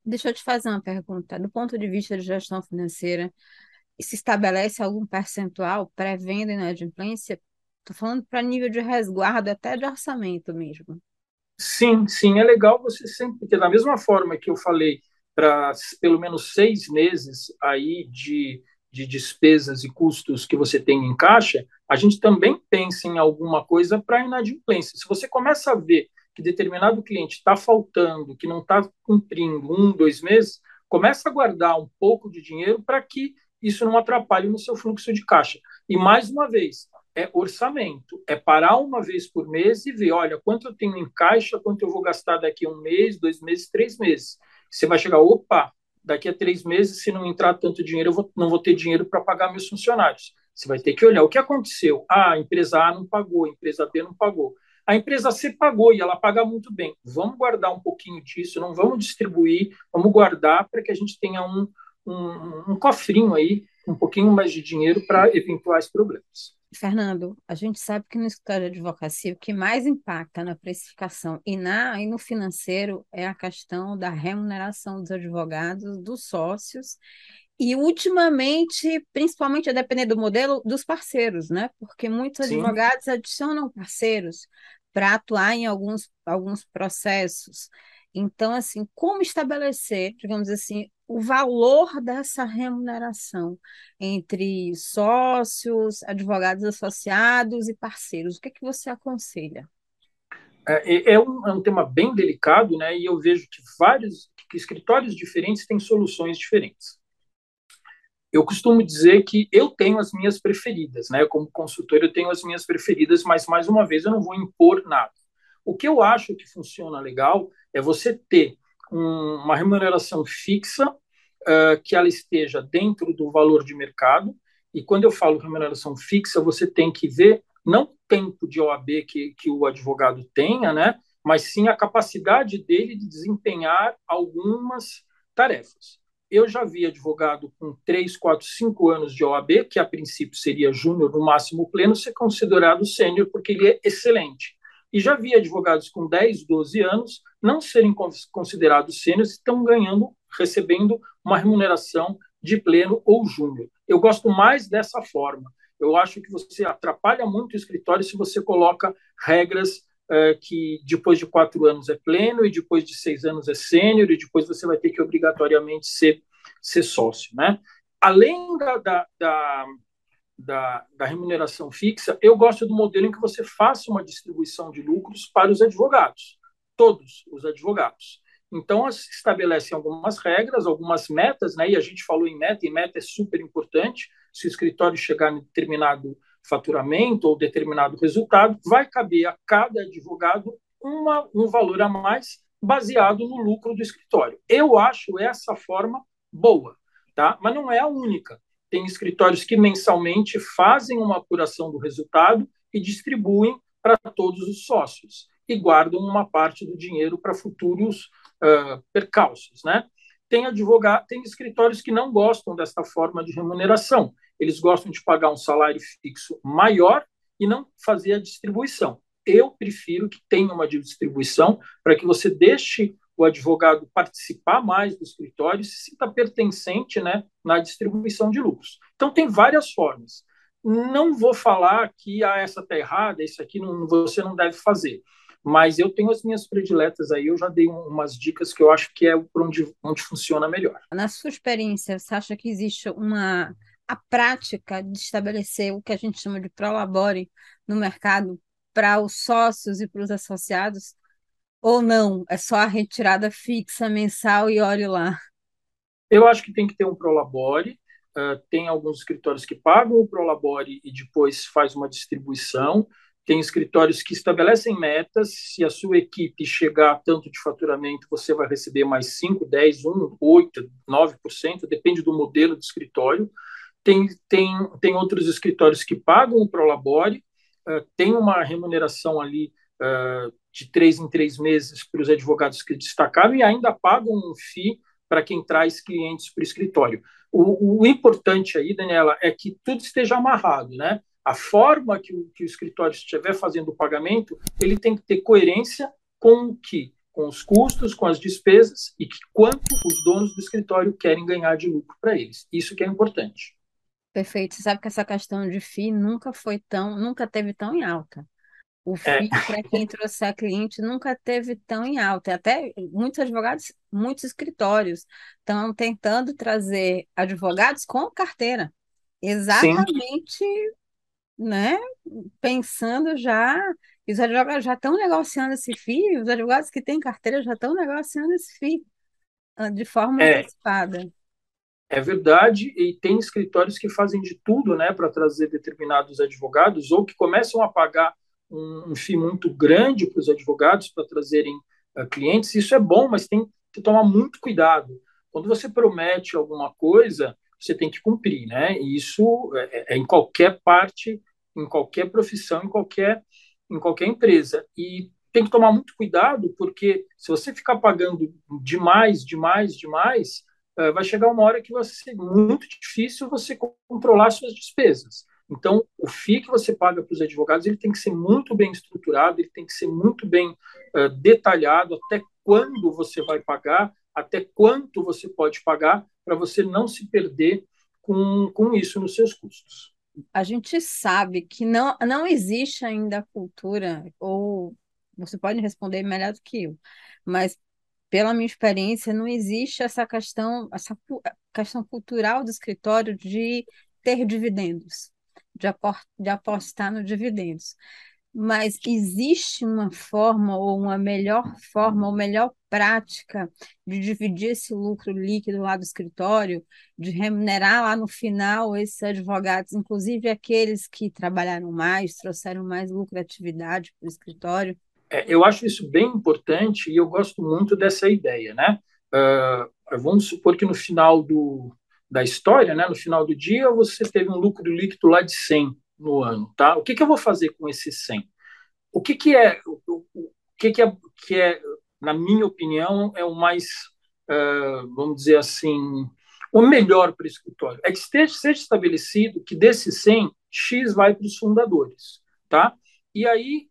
Deixa eu te fazer uma pergunta. Do ponto de vista de gestão financeira, se estabelece algum percentual pré-venda inadimplência? Estou falando para nível de resguardo, até de orçamento mesmo. Sim, sim, é legal você sempre, porque da mesma forma que eu falei para pelo menos seis meses aí de de despesas e custos que você tem em caixa, a gente também pensa em alguma coisa para inadimplência. Se você começa a ver que determinado cliente está faltando, que não está cumprindo um, dois meses, começa a guardar um pouco de dinheiro para que isso não atrapalhe no seu fluxo de caixa. E mais uma vez, é orçamento, é parar uma vez por mês e ver, olha, quanto eu tenho em caixa, quanto eu vou gastar daqui a um mês, dois meses, três meses. Você vai chegar, opa, daqui a três meses, se não entrar tanto dinheiro, eu vou, não vou ter dinheiro para pagar meus funcionários. Você vai ter que olhar o que aconteceu. Ah, a empresa A não pagou, a empresa B não pagou. A empresa C pagou e ela paga muito bem. Vamos guardar um pouquinho disso, não vamos distribuir, vamos guardar para que a gente tenha um, um, um cofrinho aí um pouquinho mais de dinheiro para eventuais problemas. Fernando, a gente sabe que no escritório de advocacia o que mais impacta na precificação e, na, e no financeiro é a questão da remuneração dos advogados, dos sócios e ultimamente, principalmente a depender do modelo, dos parceiros, né? Porque muitos Sim. advogados adicionam parceiros para atuar em alguns, alguns processos. Então, assim, como estabelecer, digamos assim, o valor dessa remuneração entre sócios, advogados associados e parceiros? O que é que você aconselha? É, é, é, um, é um tema bem delicado, né? E eu vejo que vários que escritórios diferentes têm soluções diferentes. Eu costumo dizer que eu tenho as minhas preferidas, né? Como consultor, eu tenho as minhas preferidas, mas mais uma vez eu não vou impor nada. O que eu acho que funciona legal é você ter um, uma remuneração fixa uh, que ela esteja dentro do valor de mercado. E quando eu falo remuneração fixa, você tem que ver não o tempo de OAB que, que o advogado tenha, né? Mas sim a capacidade dele de desempenhar algumas tarefas. Eu já vi advogado com 3, 4, 5 anos de OAB, que a princípio seria júnior, no máximo pleno, ser considerado sênior, porque ele é excelente. E já vi advogados com 10, 12 anos não serem considerados sêniores e estão ganhando, recebendo uma remuneração de pleno ou júnior. Eu gosto mais dessa forma. Eu acho que você atrapalha muito o escritório se você coloca regras que depois de quatro anos é pleno e depois de seis anos é sênior e depois você vai ter que obrigatoriamente ser, ser sócio. Né? Além da, da, da da, da, remuneração fixa, eu gosto do modelo em que você faça uma distribuição de lucros para os advogados, todos os advogados. Então, se estabelecem algumas regras, algumas metas, né? e a gente falou em meta, e meta é super importante. Se o escritório chegar em determinado faturamento ou determinado resultado, vai caber a cada advogado uma, um valor a mais baseado no lucro do escritório. Eu acho essa forma boa, tá? mas não é a única tem escritórios que mensalmente fazem uma apuração do resultado e distribuem para todos os sócios e guardam uma parte do dinheiro para futuros uh, percalços, né? Tem advogado, tem escritórios que não gostam desta forma de remuneração. Eles gostam de pagar um salário fixo maior e não fazer a distribuição. Eu prefiro que tenha uma distribuição para que você deixe o advogado participar mais do escritório se sinta pertencente né, na distribuição de lucros. Então, tem várias formas. Não vou falar que ah, essa está errada, isso aqui não, você não deve fazer, mas eu tenho as minhas prediletas aí, eu já dei umas dicas que eu acho que é por onde, onde funciona melhor. Na sua experiência, você acha que existe uma a prática de estabelecer o que a gente chama de prolabore no mercado para os sócios e para os associados? Ou não? É só a retirada fixa mensal e olhe lá. Eu acho que tem que ter um Prolabore. Uh, tem alguns escritórios que pagam o Prolabore e depois faz uma distribuição. Tem escritórios que estabelecem metas. Se a sua equipe chegar a tanto de faturamento, você vai receber mais 5, 10, 1, 8, 9%, depende do modelo do escritório. Tem, tem, tem outros escritórios que pagam o Prolabore, uh, tem uma remuneração ali uh, de três em três meses para os advogados que destacaram e ainda pagam um FII para quem traz clientes para o escritório. O, o, importante aí, Daniela, é que tudo esteja amarrado, né? A forma que o, que o escritório estiver fazendo o pagamento, ele tem que ter coerência com o que? Com os custos, com as despesas e que quanto os donos do escritório querem ganhar de lucro para eles. Isso que é importante. Perfeito. Você sabe que essa questão de FII nunca foi tão, nunca teve tão em alta. O é. FII, para quem trouxer cliente, nunca teve tão em alta. Até muitos advogados, muitos escritórios estão tentando trazer advogados com carteira. Exatamente, Sim. né? Pensando já. Os advogados já estão negociando esse FII, os advogados que têm carteira já estão negociando esse FII ah, de forma é. antecipada. É verdade, e tem escritórios que fazem de tudo né, para trazer determinados advogados ou que começam a pagar um, um FII muito grande para os advogados para trazerem uh, clientes. Isso é bom, mas tem que tomar muito cuidado. Quando você promete alguma coisa, você tem que cumprir, né? E isso é, é em qualquer parte, em qualquer profissão, em qualquer, em qualquer empresa. E tem que tomar muito cuidado, porque se você ficar pagando demais, demais, demais, vai chegar uma hora que vai ser muito difícil você controlar suas despesas. Então, o FII que você paga para os advogados ele tem que ser muito bem estruturado, ele tem que ser muito bem uh, detalhado, até quando você vai pagar, até quanto você pode pagar, para você não se perder com, com isso nos seus custos. A gente sabe que não, não existe ainda a cultura, ou você pode responder melhor do que eu, mas pela minha experiência, não existe essa questão, essa questão cultural do escritório de ter dividendos de, apostar no dividendos. Mas existe uma forma, ou uma melhor forma, ou melhor prática de dividir esse lucro líquido lá do escritório, de remunerar lá no final esses advogados, inclusive aqueles que trabalharam mais, trouxeram mais lucratividade para o escritório? É, eu acho isso bem importante e eu gosto muito dessa ideia, né? Uh, vamos supor que no final do, da história, né? No final do dia, você teve um lucro líquido lá de 100 no ano, tá? O que, que eu vou fazer com esses 100? O que, que é o, o que, que é que é na minha opinião é o mais uh, vamos dizer assim o melhor para o escritório é que esteja, seja estabelecido que desses 100 x vai para os fundadores, tá? E aí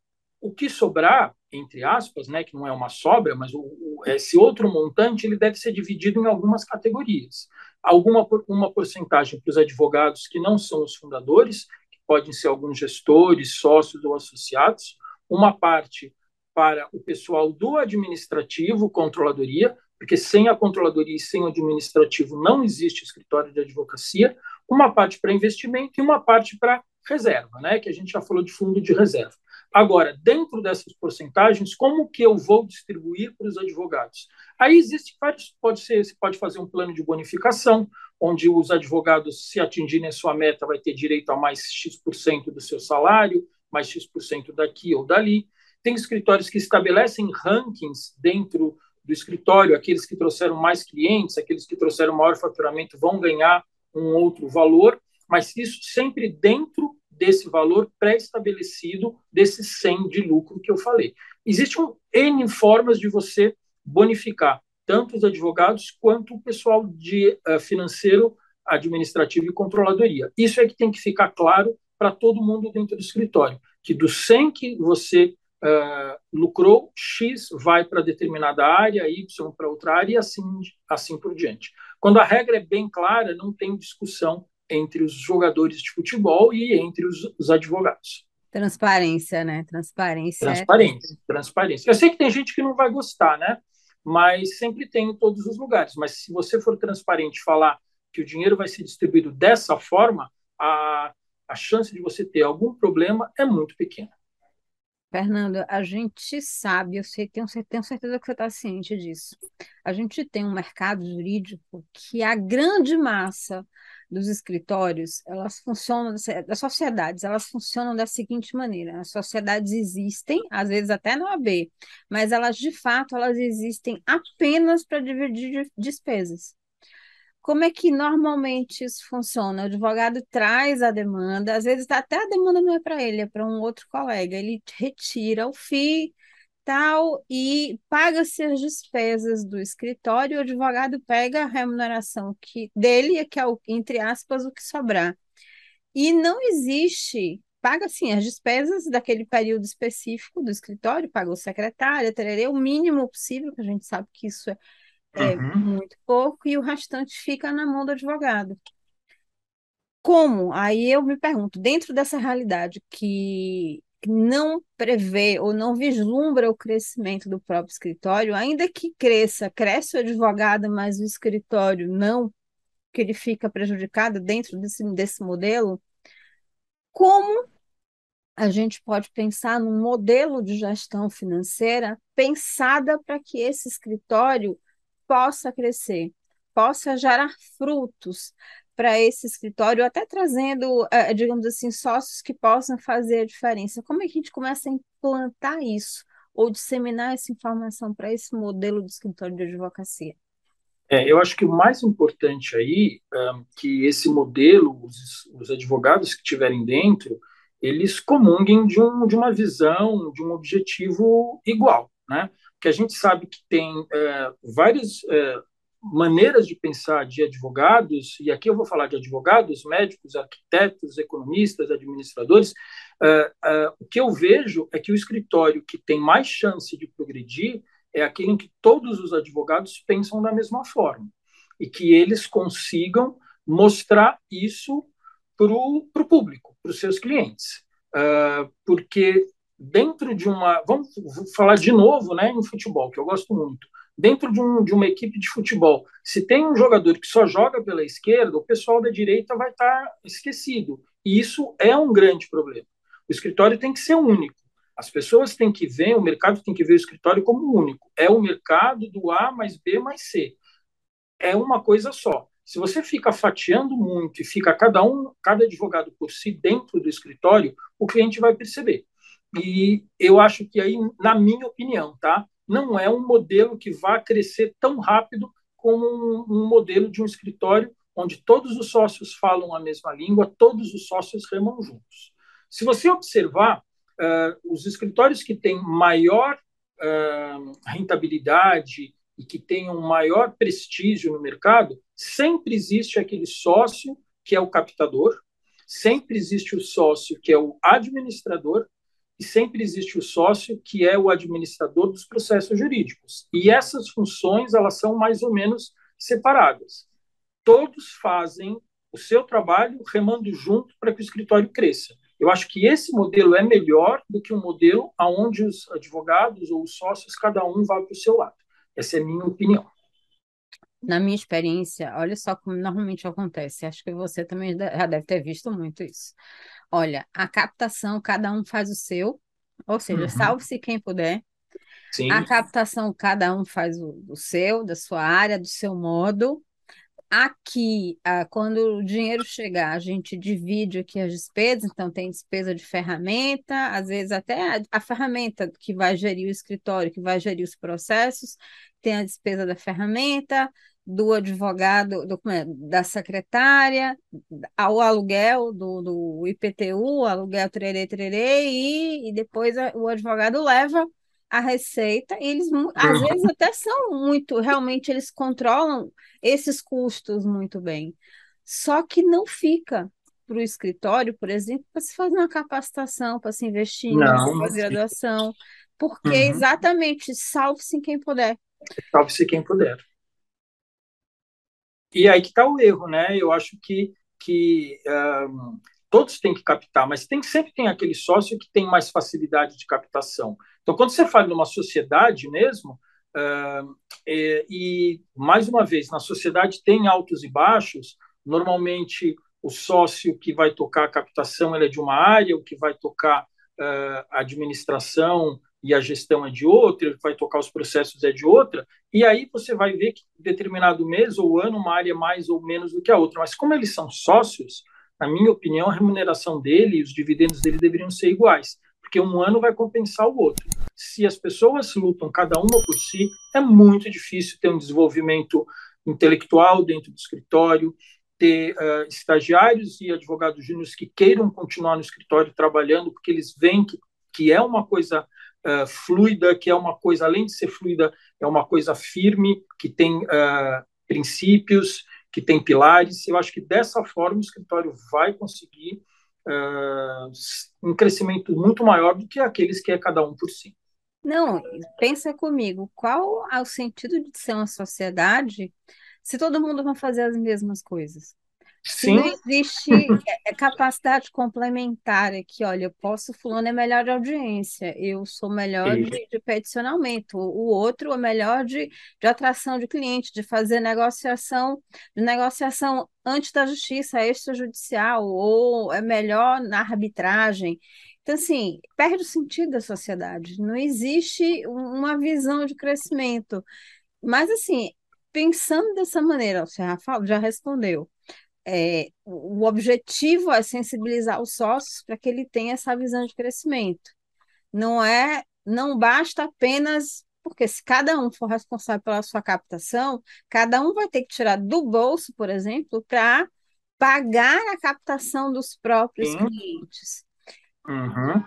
o que sobrar entre aspas, né, que não é uma sobra, mas o, o, esse outro montante ele deve ser dividido em algumas categorias. Alguma uma porcentagem para os advogados que não são os fundadores, que podem ser alguns gestores, sócios ou associados, uma parte para o pessoal do administrativo, controladoria, porque sem a controladoria e sem o administrativo não existe escritório de advocacia, uma parte para investimento e uma parte para reserva, né, que a gente já falou de fundo de reserva. Agora, dentro dessas porcentagens, como que eu vou distribuir para os advogados? Aí existe vários, pode ser, você pode fazer um plano de bonificação, onde os advogados, se atingirem a sua meta, vai ter direito a mais X% do seu salário, mais X% daqui ou dali. Tem escritórios que estabelecem rankings dentro do escritório, aqueles que trouxeram mais clientes, aqueles que trouxeram maior faturamento vão ganhar um outro valor, mas isso sempre dentro desse valor pré-estabelecido, desses 100 de lucro que eu falei. Existem N formas de você bonificar tanto os advogados quanto o pessoal de uh, financeiro, administrativo e controladoria. Isso é que tem que ficar claro para todo mundo dentro do escritório, que do 100 que você uh, lucrou, X vai para determinada área, Y para outra área e assim, assim por diante. Quando a regra é bem clara, não tem discussão entre os jogadores de futebol e entre os, os advogados. Transparência, né? Transparência. É transparência, é... transparência. Eu sei que tem gente que não vai gostar, né? Mas sempre tem em todos os lugares. Mas se você for transparente falar que o dinheiro vai ser distribuído dessa forma, a, a chance de você ter algum problema é muito pequena. Fernando, a gente sabe, eu sei, tenho, tenho certeza que você está ciente disso. A gente tem um mercado jurídico que a grande massa dos escritórios, elas funcionam, das sociedades, elas funcionam da seguinte maneira: as sociedades existem, às vezes até no AB, mas elas de fato elas existem apenas para dividir despesas. Como é que normalmente isso funciona? O advogado traz a demanda, às vezes até a demanda não é para ele, é para um outro colega. Ele retira o FII, tal, e paga-se as despesas do escritório, o advogado pega a remuneração que, dele, que é, o, entre aspas, o que sobrar. E não existe, paga sim as despesas daquele período específico do escritório, paga o secretário, tererê, o mínimo possível, que a gente sabe que isso é, é uhum. muito pouco, e o restante fica na mão do advogado. Como? Aí eu me pergunto, dentro dessa realidade que não prevê ou não vislumbra o crescimento do próprio escritório, ainda que cresça, cresce o advogado, mas o escritório não, que ele fica prejudicado dentro desse, desse modelo, como a gente pode pensar num modelo de gestão financeira pensada para que esse escritório possa crescer, possa gerar frutos, para esse escritório, até trazendo, eh, digamos assim, sócios que possam fazer a diferença. Como é que a gente começa a implantar isso ou disseminar essa informação para esse modelo de escritório de advocacia? É, eu acho que o mais importante aí é que esse modelo, os, os advogados que estiverem dentro, eles comunguem de, um, de uma visão, de um objetivo igual, né? Que a gente sabe que tem é, vários é, maneiras de pensar de advogados, e aqui eu vou falar de advogados, médicos, arquitetos, economistas, administradores, uh, uh, o que eu vejo é que o escritório que tem mais chance de progredir é aquele em que todos os advogados pensam da mesma forma e que eles consigam mostrar isso para o público, para os seus clientes. Uh, porque dentro de uma. Vamos falar de novo né, em futebol, que eu gosto muito. Dentro de, um, de uma equipe de futebol, se tem um jogador que só joga pela esquerda, o pessoal da direita vai estar esquecido. E isso é um grande problema. O escritório tem que ser único. As pessoas têm que ver, o mercado tem que ver o escritório como único. É o mercado do A mais B mais C. É uma coisa só. Se você fica fatiando muito e fica cada um, cada advogado por si dentro do escritório, o cliente vai perceber. E eu acho que aí, na minha opinião, tá? Não é um modelo que vai crescer tão rápido como um, modelo de um escritório onde todos os sócios falam a mesma língua, todos os sócios remam juntos. Se você observar, uh, os escritórios que têm maior uh, rentabilidade e que um maior prestígio no mercado, sempre existe aquele sócio que é o captador, sempre existe o sócio que é o administrador e sempre existe o sócio, que é o administrador dos processos jurídicos. E essas funções, elas são mais ou menos separadas. Todos fazem o seu trabalho remando junto para que o escritório cresça. Eu acho que esse modelo é melhor do que um modelo onde os advogados ou os sócios, cada um vai para o seu lado. Essa é a minha opinião. Na minha experiência, olha só como normalmente acontece. Acho que você também já deve ter visto muito isso. Olha, a captação, cada um faz o seu, ou seja, uhum. salve-se quem puder. Sim. A captação, cada um faz o, o seu, da sua área, do seu modo. Aqui, ah, quando o dinheiro chegar, a gente divide aqui as despesas, então tem despesa de ferramenta, às vezes até a, a ferramenta que vai gerir o escritório, que vai gerir os processos, tem a despesa da ferramenta, do advogado, do, é, da secretária, ao aluguel do, do IPTU, aluguel trerê, trerê, e, e depois a, o advogado leva a receita, e eles às vezes até são muito, realmente eles controlam esses custos muito bem. Só que não fica para o escritório, por exemplo, para se fazer uma capacitação, para se investir em graduação, porque uhum. exatamente salve-se quem puder. Salve-se quem puder. E aí que está o erro, né? Eu acho que, que um, todos têm que captar, mas tem, sempre tem aquele sócio que tem mais facilidade de captação. Então, quando você fala numa sociedade mesmo, é, e mais uma vez, na sociedade tem altos e baixos, normalmente o sócio que vai tocar a captação ele é de uma área, o que vai tocar uh, a administração e a gestão é de outra, ele vai tocar os processos é de outra, e aí você vai ver que determinado mês ou ano uma área é mais ou menos do que a outra. Mas como eles são sócios, na minha opinião, a remuneração dele e os dividendos dele deveriam ser iguais, porque um ano vai compensar o outro. Se as pessoas lutam cada uma por si, é muito difícil ter um desenvolvimento intelectual dentro do escritório, ter uh, estagiários e advogados júniores que queiram continuar no escritório trabalhando, porque eles veem que, que é uma coisa uh, fluida, que é uma coisa, além de ser fluida, é uma coisa firme, que tem uh, princípios, que tem pilares. Eu acho que dessa forma o escritório vai conseguir uh, um crescimento muito maior do que aqueles que é cada um por si. Não, pensa comigo, qual é o sentido de ser uma sociedade se todo mundo vai fazer as mesmas coisas? Sim. Não existe é, é capacidade complementar aqui, olha, eu posso, fulano é melhor de audiência, eu sou melhor de, de peticionamento, o outro é melhor de, de atração de cliente, de fazer negociação, de negociação antes da justiça, extrajudicial, ou é melhor na arbitragem. Então, assim, perde o sentido da sociedade, não existe uma visão de crescimento. Mas, assim, pensando dessa maneira, você já, já respondeu, é, o objetivo é sensibilizar os sócios para que ele tenha essa visão de crescimento. Não é, não basta apenas porque se cada um for responsável pela sua captação, cada um vai ter que tirar do bolso, por exemplo, para pagar a captação dos próprios Sim. clientes. Uhum.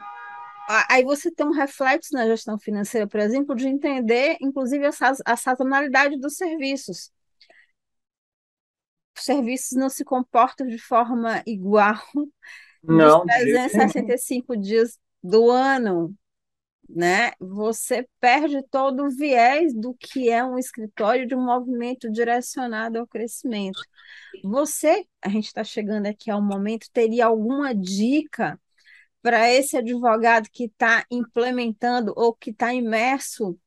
Aí você tem um reflexo na gestão financeira, por exemplo, de entender, inclusive, a, a sazonalidade dos serviços. Serviços não se comportam de forma igual Não, nos de jeito nenhum. 365 dias do ano, né? Você perde todo o viés do que é um escritório de um movimento direcionado ao crescimento. Você, a gente está chegando aqui ao momento, teria alguma dica para esse advogado que está implementando ou que está imerso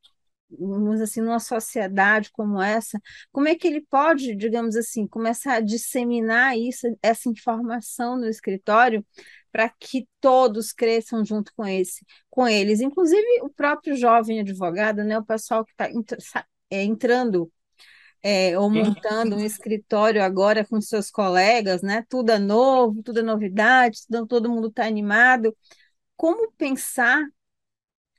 vamos assim, numa sociedade como essa, como é que ele pode, digamos assim, começar a disseminar isso, essa informação no escritório para que todos cresçam junto com esse, com eles, inclusive o próprio jovem advogado, né, o pessoal que está é, entrando é, ou montando um escritório agora com seus colegas, né? Tudo é novo, tudo é novidade, tudo, todo mundo está animado. Como pensar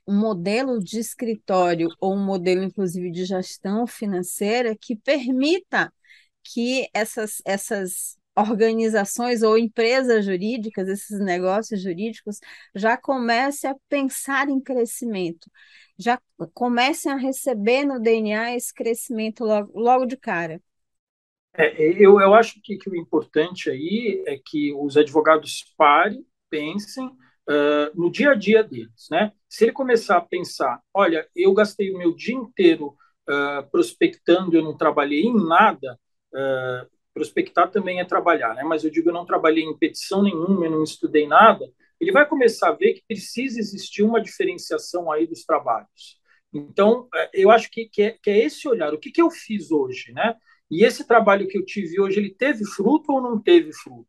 um modelo de escritório ou um modelo, inclusive, de gestão financeira que permita que essas, essas organizações ou empresas jurídicas, esses negócios jurídicos, já comecem a pensar em crescimento, já comecem a receber no DNA esse crescimento logo, logo de cara. É, eu, eu acho que, que o importante aí é que os advogados parem, pensem uh, no dia a dia deles. Né? Se ele começar a pensar, olha, eu gastei o meu dia inteiro uh, prospectando, eu não trabalhei em nada, uh, prospectar também é trabalhar, né? mas eu digo, eu não trabalhei em petição nenhuma, eu não estudei nada, ele vai começar a ver que precisa existir uma diferenciação aí dos trabalhos. Então, eu acho que, que, é, que é esse olhar, o que, que eu fiz hoje, né? E esse trabalho que eu tive hoje, ele teve fruto ou não teve fruto?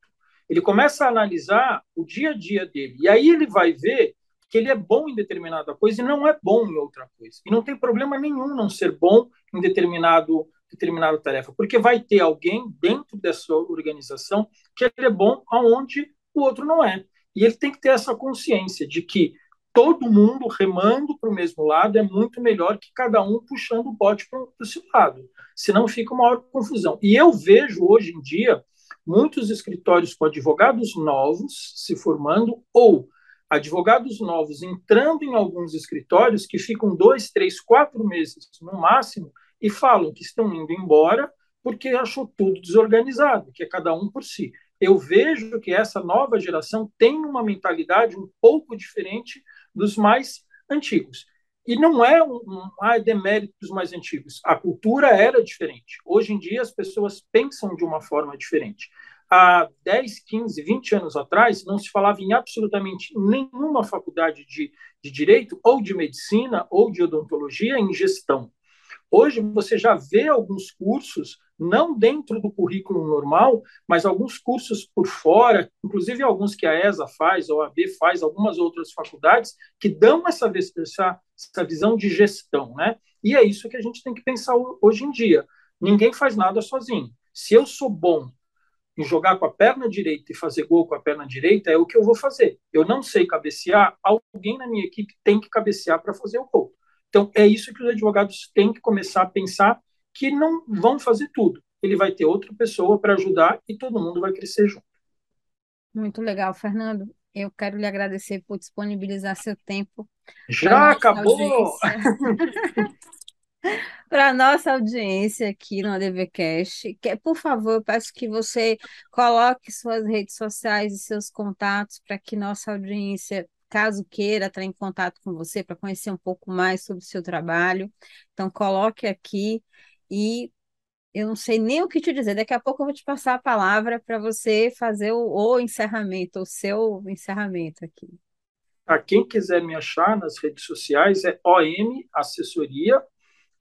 Ele começa a analisar o dia a dia dele. E aí ele vai ver que ele é bom em determinada coisa e não é bom em outra coisa. E não tem problema nenhum não ser bom em determinado determinada tarefa, porque vai ter alguém dentro dessa organização que ele é bom aonde o outro não é. E ele tem que ter essa consciência de que todo mundo remando para o mesmo lado é muito melhor que cada um puxando o bote para o seu lado. Senão fica uma maior confusão. E eu vejo hoje em dia muitos escritórios com advogados novos se formando ou advogados novos entrando em alguns escritórios que ficam dois, três, quatro meses no máximo e falam que estão indo embora porque achou tudo desorganizado, que é cada um por si. Eu vejo que essa nova geração tem uma mentalidade um pouco diferente dos mais antigos. E não é um, ah, demérito dos mais antigos. A cultura era diferente. Hoje em dia, as pessoas pensam de uma forma diferente. Há 10, 15, 20 anos atrás, não se falava em absolutamente nenhuma faculdade de, de direito, ou de medicina, ou de odontologia em gestão. Hoje, você já vê alguns cursos não dentro do currículo normal, mas alguns cursos por fora, inclusive alguns que a ESA faz, a AB faz, algumas outras faculdades, que dão essa, essa, essa visão de gestão. Né? E é isso que a gente tem que pensar hoje em dia. Ninguém faz nada sozinho. Se eu sou bom em jogar com a perna direita e fazer gol com a perna direita, é o que eu vou fazer. Eu não sei cabecear, alguém na minha equipe tem que cabecear para fazer o gol. Então, é isso que os advogados têm que começar a pensar que não vão fazer tudo. Ele vai ter outra pessoa para ajudar e todo mundo vai crescer junto. Muito legal, Fernando. Eu quero lhe agradecer por disponibilizar seu tempo. Já acabou! [LAUGHS] Para a nossa audiência aqui no ADVCast, que, por favor, eu peço que você coloque suas redes sociais e seus contatos para que nossa audiência caso queira entrar em contato com você para conhecer um pouco mais sobre o seu trabalho. Então, coloque aqui e eu não sei nem o que te dizer. Daqui a pouco eu vou te passar a palavra para você fazer o, o, encerramento, o seu encerramento aqui. A quem quiser me achar nas redes sociais é OM Assessoria.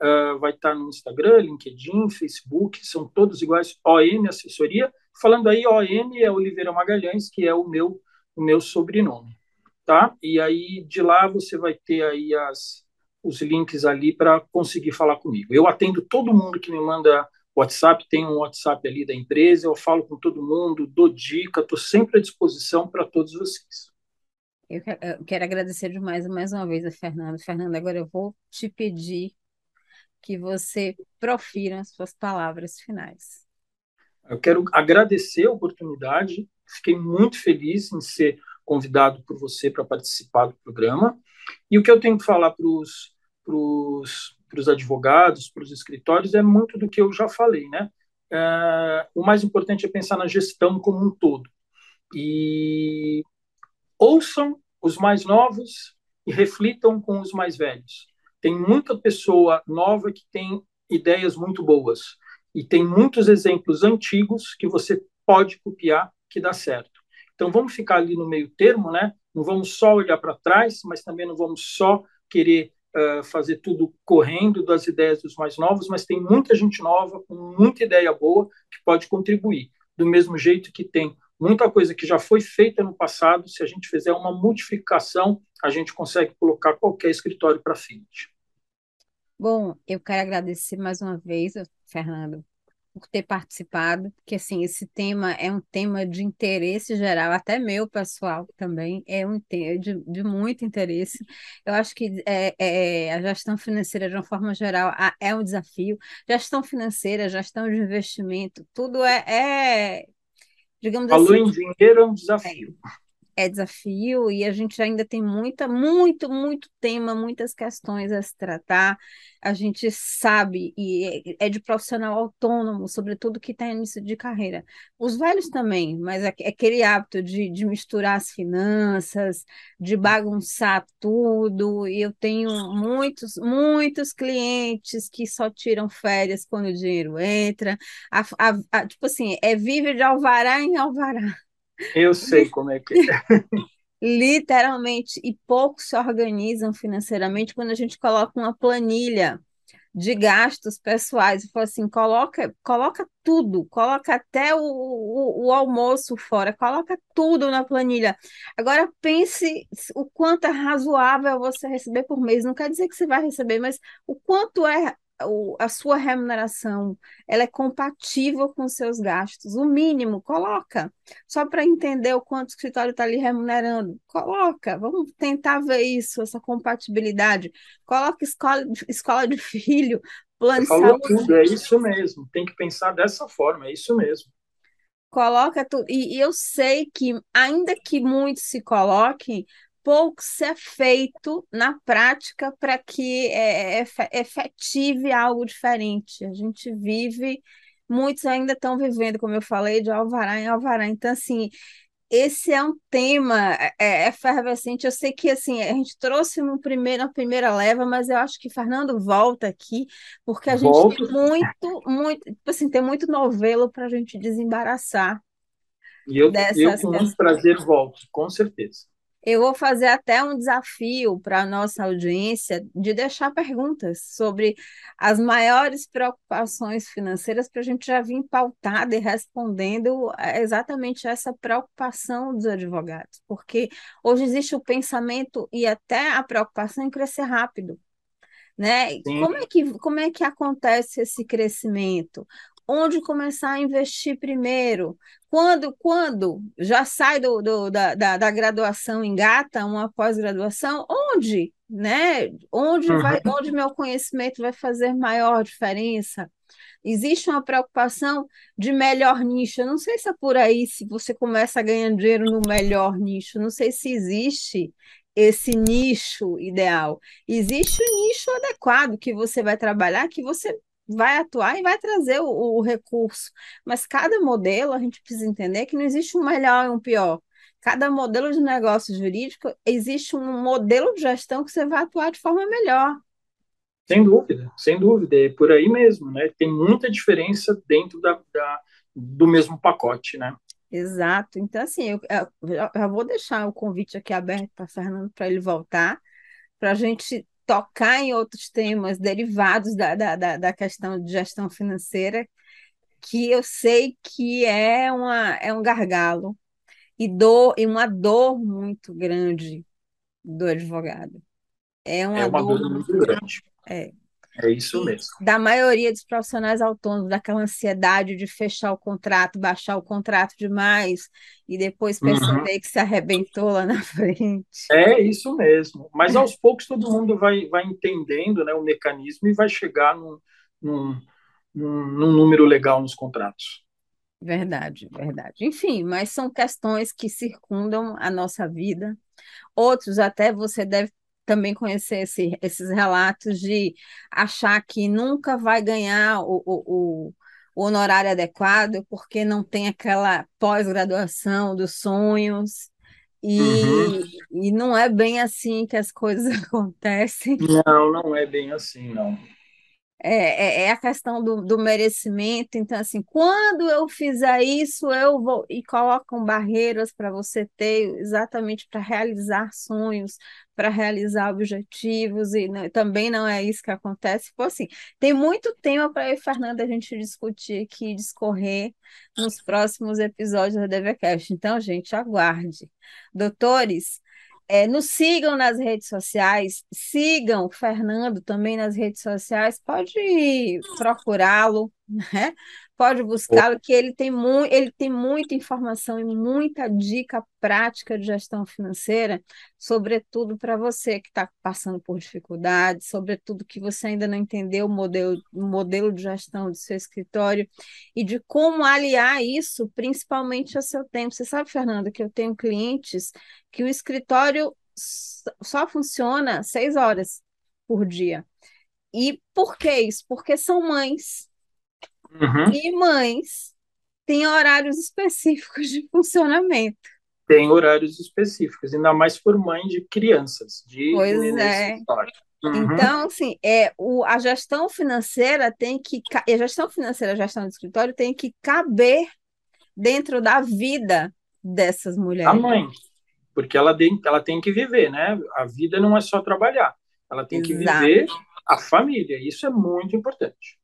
Uh, vai estar no Instagram, LinkedIn, Facebook, são todos iguais, OM Assessoria. Falando aí, OM é Oliveira Magalhães, que é o meu, o meu sobrenome. Tá? E aí, de lá, você vai ter aí as, os links ali para conseguir falar comigo. Eu atendo todo mundo que me manda WhatsApp, tem um WhatsApp ali da empresa, eu falo com todo mundo, dou dica, estou sempre à disposição para todos vocês. Eu quero agradecer demais mais uma vez a Fernando. Fernando, agora eu vou te pedir que você profira as suas palavras finais. Eu quero agradecer a oportunidade, fiquei muito feliz em ser convidado por você para participar do programa. E o que eu tenho que falar para os advogados, para os escritórios, é muito do que eu já falei, né? uh, o mais importante é pensar na gestão como um todo. E ouçam os mais novos e reflitam com os mais velhos. Tem muita pessoa nova que tem ideias muito boas e tem muitos exemplos antigos que você pode copiar que dá certo. Então vamos ficar ali no meio termo, né? Não vamos só olhar para trás, mas também não vamos só querer uh, fazer tudo correndo das ideias dos mais novos, mas tem muita gente nova com muita ideia boa que pode contribuir. Do mesmo jeito que tem muita coisa que já foi feita no passado, se a gente fizer uma modificação, a gente consegue colocar qualquer escritório para frente. Bom, eu quero agradecer mais uma vez, Fernando, por ter participado, porque assim, esse tema é um tema de interesse geral, até meu pessoal também, é um tema de, de muito interesse. Eu acho que é, é, a gestão financeira, de uma forma geral, é um desafio. Gestão financeira, gestão de investimento, tudo é, é digamos Falou assim. em dinheiro é um desafio. É é desafio e a gente ainda tem muita, muito, muito tema, muitas questões a se tratar. A gente sabe e é, de profissional autônomo, sobretudo que está início de carreira. Os velhos também, mas é, é aquele hábito de, de misturar as finanças, de bagunçar tudo. E eu tenho muitos, muitos clientes que só tiram férias quando o dinheiro entra. A, a, a, tipo assim, é vive de alvará em alvará. Eu sei como é que é. [LAUGHS] Literalmente, e poucos se organizam financeiramente quando a gente coloca uma planilha de gastos pessoais e fala assim, coloca, coloca tudo, coloca até o, o, o, almoço fora, coloca tudo na planilha. Agora pense o quanto é razoável você receber por mês. Não quer dizer que você vai receber, mas o quanto é a sua remuneração ela é compatível com seus gastos. O mínimo, coloca. Só para entender o quanto o escritório está ali remunerando. Coloca. Vamos tentar ver isso, essa compatibilidade. Coloca escola, escola de filho, plano de saúde. Tudo, é isso mesmo. Tem que pensar dessa forma, é isso mesmo. Coloca tudo. E, e eu sei que, ainda que muitos se coloquem, pouco se é feito na prática para que é, é, efetive algo diferente. A gente vive, muitos ainda estão vivendo, como eu falei, de alvará em alvará. Então, assim, esse é um tema é, é efervescente. Eu sei que assim a gente trouxe no primeiro, na primeira leva, mas eu acho que Fernando volta aqui, porque a Volto. gente tem muito, muito, tipo assim, tem muito novelo para a gente desembaraçar. E eu, eu com muito prazer volto, com certeza. Eu vou fazer até um desafio para a nossa audiência de deixar perguntas sobre as maiores preocupações financeiras para a gente já vir pautada e respondendo exatamente essa preocupação dos advogados, porque hoje existe o pensamento e até a preocupação em crescer rápido. Né? Como é, que, como é que acontece esse crescimento? Onde começar a investir primeiro. Quando, quando já sai do, do da, da, da, graduação, engata uma pós-graduação, onde? Né? Onde, uhum. vai, onde meu conhecimento vai fazer maior diferença? Existe uma preocupação de melhor nicho. Eu não sei se é por aí, se você começa a ganhar dinheiro no melhor nicho. Não sei se existe esse nicho ideal. Existe o nicho adequado que você vai trabalhar, que você vai atuar e vai trazer o, o, recurso. Mas cada modelo, a gente precisa entender que não existe um melhor e um pior. Cada modelo de negócio jurídico, existe um modelo de gestão que você vai atuar de forma melhor. Sem dúvida, sem dúvida, é por aí mesmo, né? Tem muita diferença dentro da, da do mesmo pacote, né? Exato. Então, assim, eu, eu, eu vou deixar o convite aqui aberto para Fernando para ele voltar, para a gente tocar em outros temas derivados da, da, da, questão de gestão financeira, que eu sei que é, uma, é um gargalo e, dor, e uma dor muito grande do advogado. É uma, é uma dor, dor muito grande. É. É isso mesmo. Da maioria dos profissionais autônomos, daquela ansiedade de fechar o contrato, baixar o contrato demais e depois perceber uhum. que se arrebentou lá na [LAUGHS] frente. É isso mesmo. Mas aos poucos todo mundo vai, vai entendendo né, o mecanismo e vai chegar num, num, num número legal nos contratos. Verdade, verdade. Enfim, mas são questões que circundam a nossa vida. Outros até você deve também conhecer esse, esses relatos de achar que nunca vai ganhar o, o, o honorário adequado, porque não tem aquela pós-graduação dos sonhos. E, uhum. e não é bem assim que as coisas [LAUGHS] acontecem. Não, não é bem assim, não. É, é, é, a questão do, do, merecimento. Então, assim, quando eu fizer isso, eu vou. E colocam barreiras para você ter, exatamente para realizar sonhos, para realizar objetivos, e não, também não é isso que acontece. Pô, assim, tem muito tema para eu e Fernanda a gente discutir aqui, discorrer nos próximos episódios da DVCast. Então, gente, aguarde. Doutores, é, nos sigam nas redes sociais, sigam o Fernando também nas redes sociais, pode procurá-lo, né? Pode buscá-lo, que ele tem, mu ele tem muita informação e muita dica prática de gestão financeira, sobretudo para você que está passando por dificuldades, sobretudo que você ainda não entendeu o modelo, o modelo de gestão do seu escritório e de como aliar isso, principalmente ao seu tempo. Você sabe, Fernando, que eu tenho clientes que o escritório só funciona seis horas por dia. E por que isso? Porque são mães Uhum. E mães têm horários específicos de funcionamento. Tem horários específicos, ainda mais por mães de crianças. De pois é. Uhum. Então, assim, é, o, a gestão financeira tem que. A gestão financeira, a gestão do escritório tem que caber dentro da vida dessas mulheres. A mãe. Porque ela tem, ela tem que viver, né? A vida não é só trabalhar. Ela tem Exato. que viver a família. Isso é muito importante.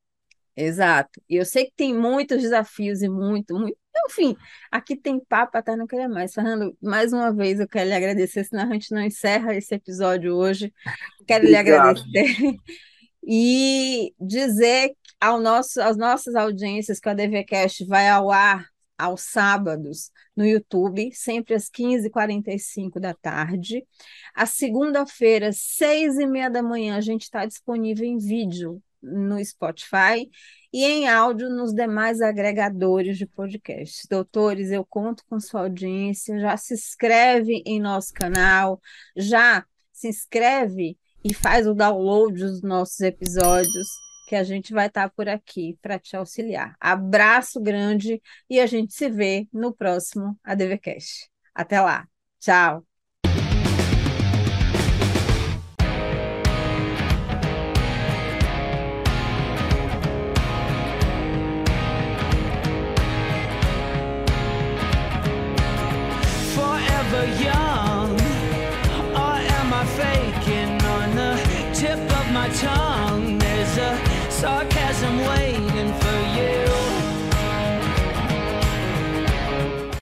Exato. E eu sei que tem muitos desafios e muito, muito. Enfim, aqui tem papo até não querer mais. Fernando, mais uma vez eu quero lhe agradecer, senão a gente não encerra esse episódio hoje. Quero lhe agradecer [LAUGHS] e dizer ao nosso, às nossas audiências que a DVCast vai ao ar aos sábados no YouTube, sempre às 15h45 da tarde. A segunda-feira, seis e meia da manhã, a gente está disponível em vídeo no Spotify e em áudio nos demais agregadores de podcasts. Doutores, eu conto com sua audiência, já se inscreve em nosso canal, já se inscreve e faz o download dos nossos episódios, que a gente vai estar por aqui para te auxiliar. Abraço grande e a gente se vê no próximo ADVCast. Até lá. Tchau.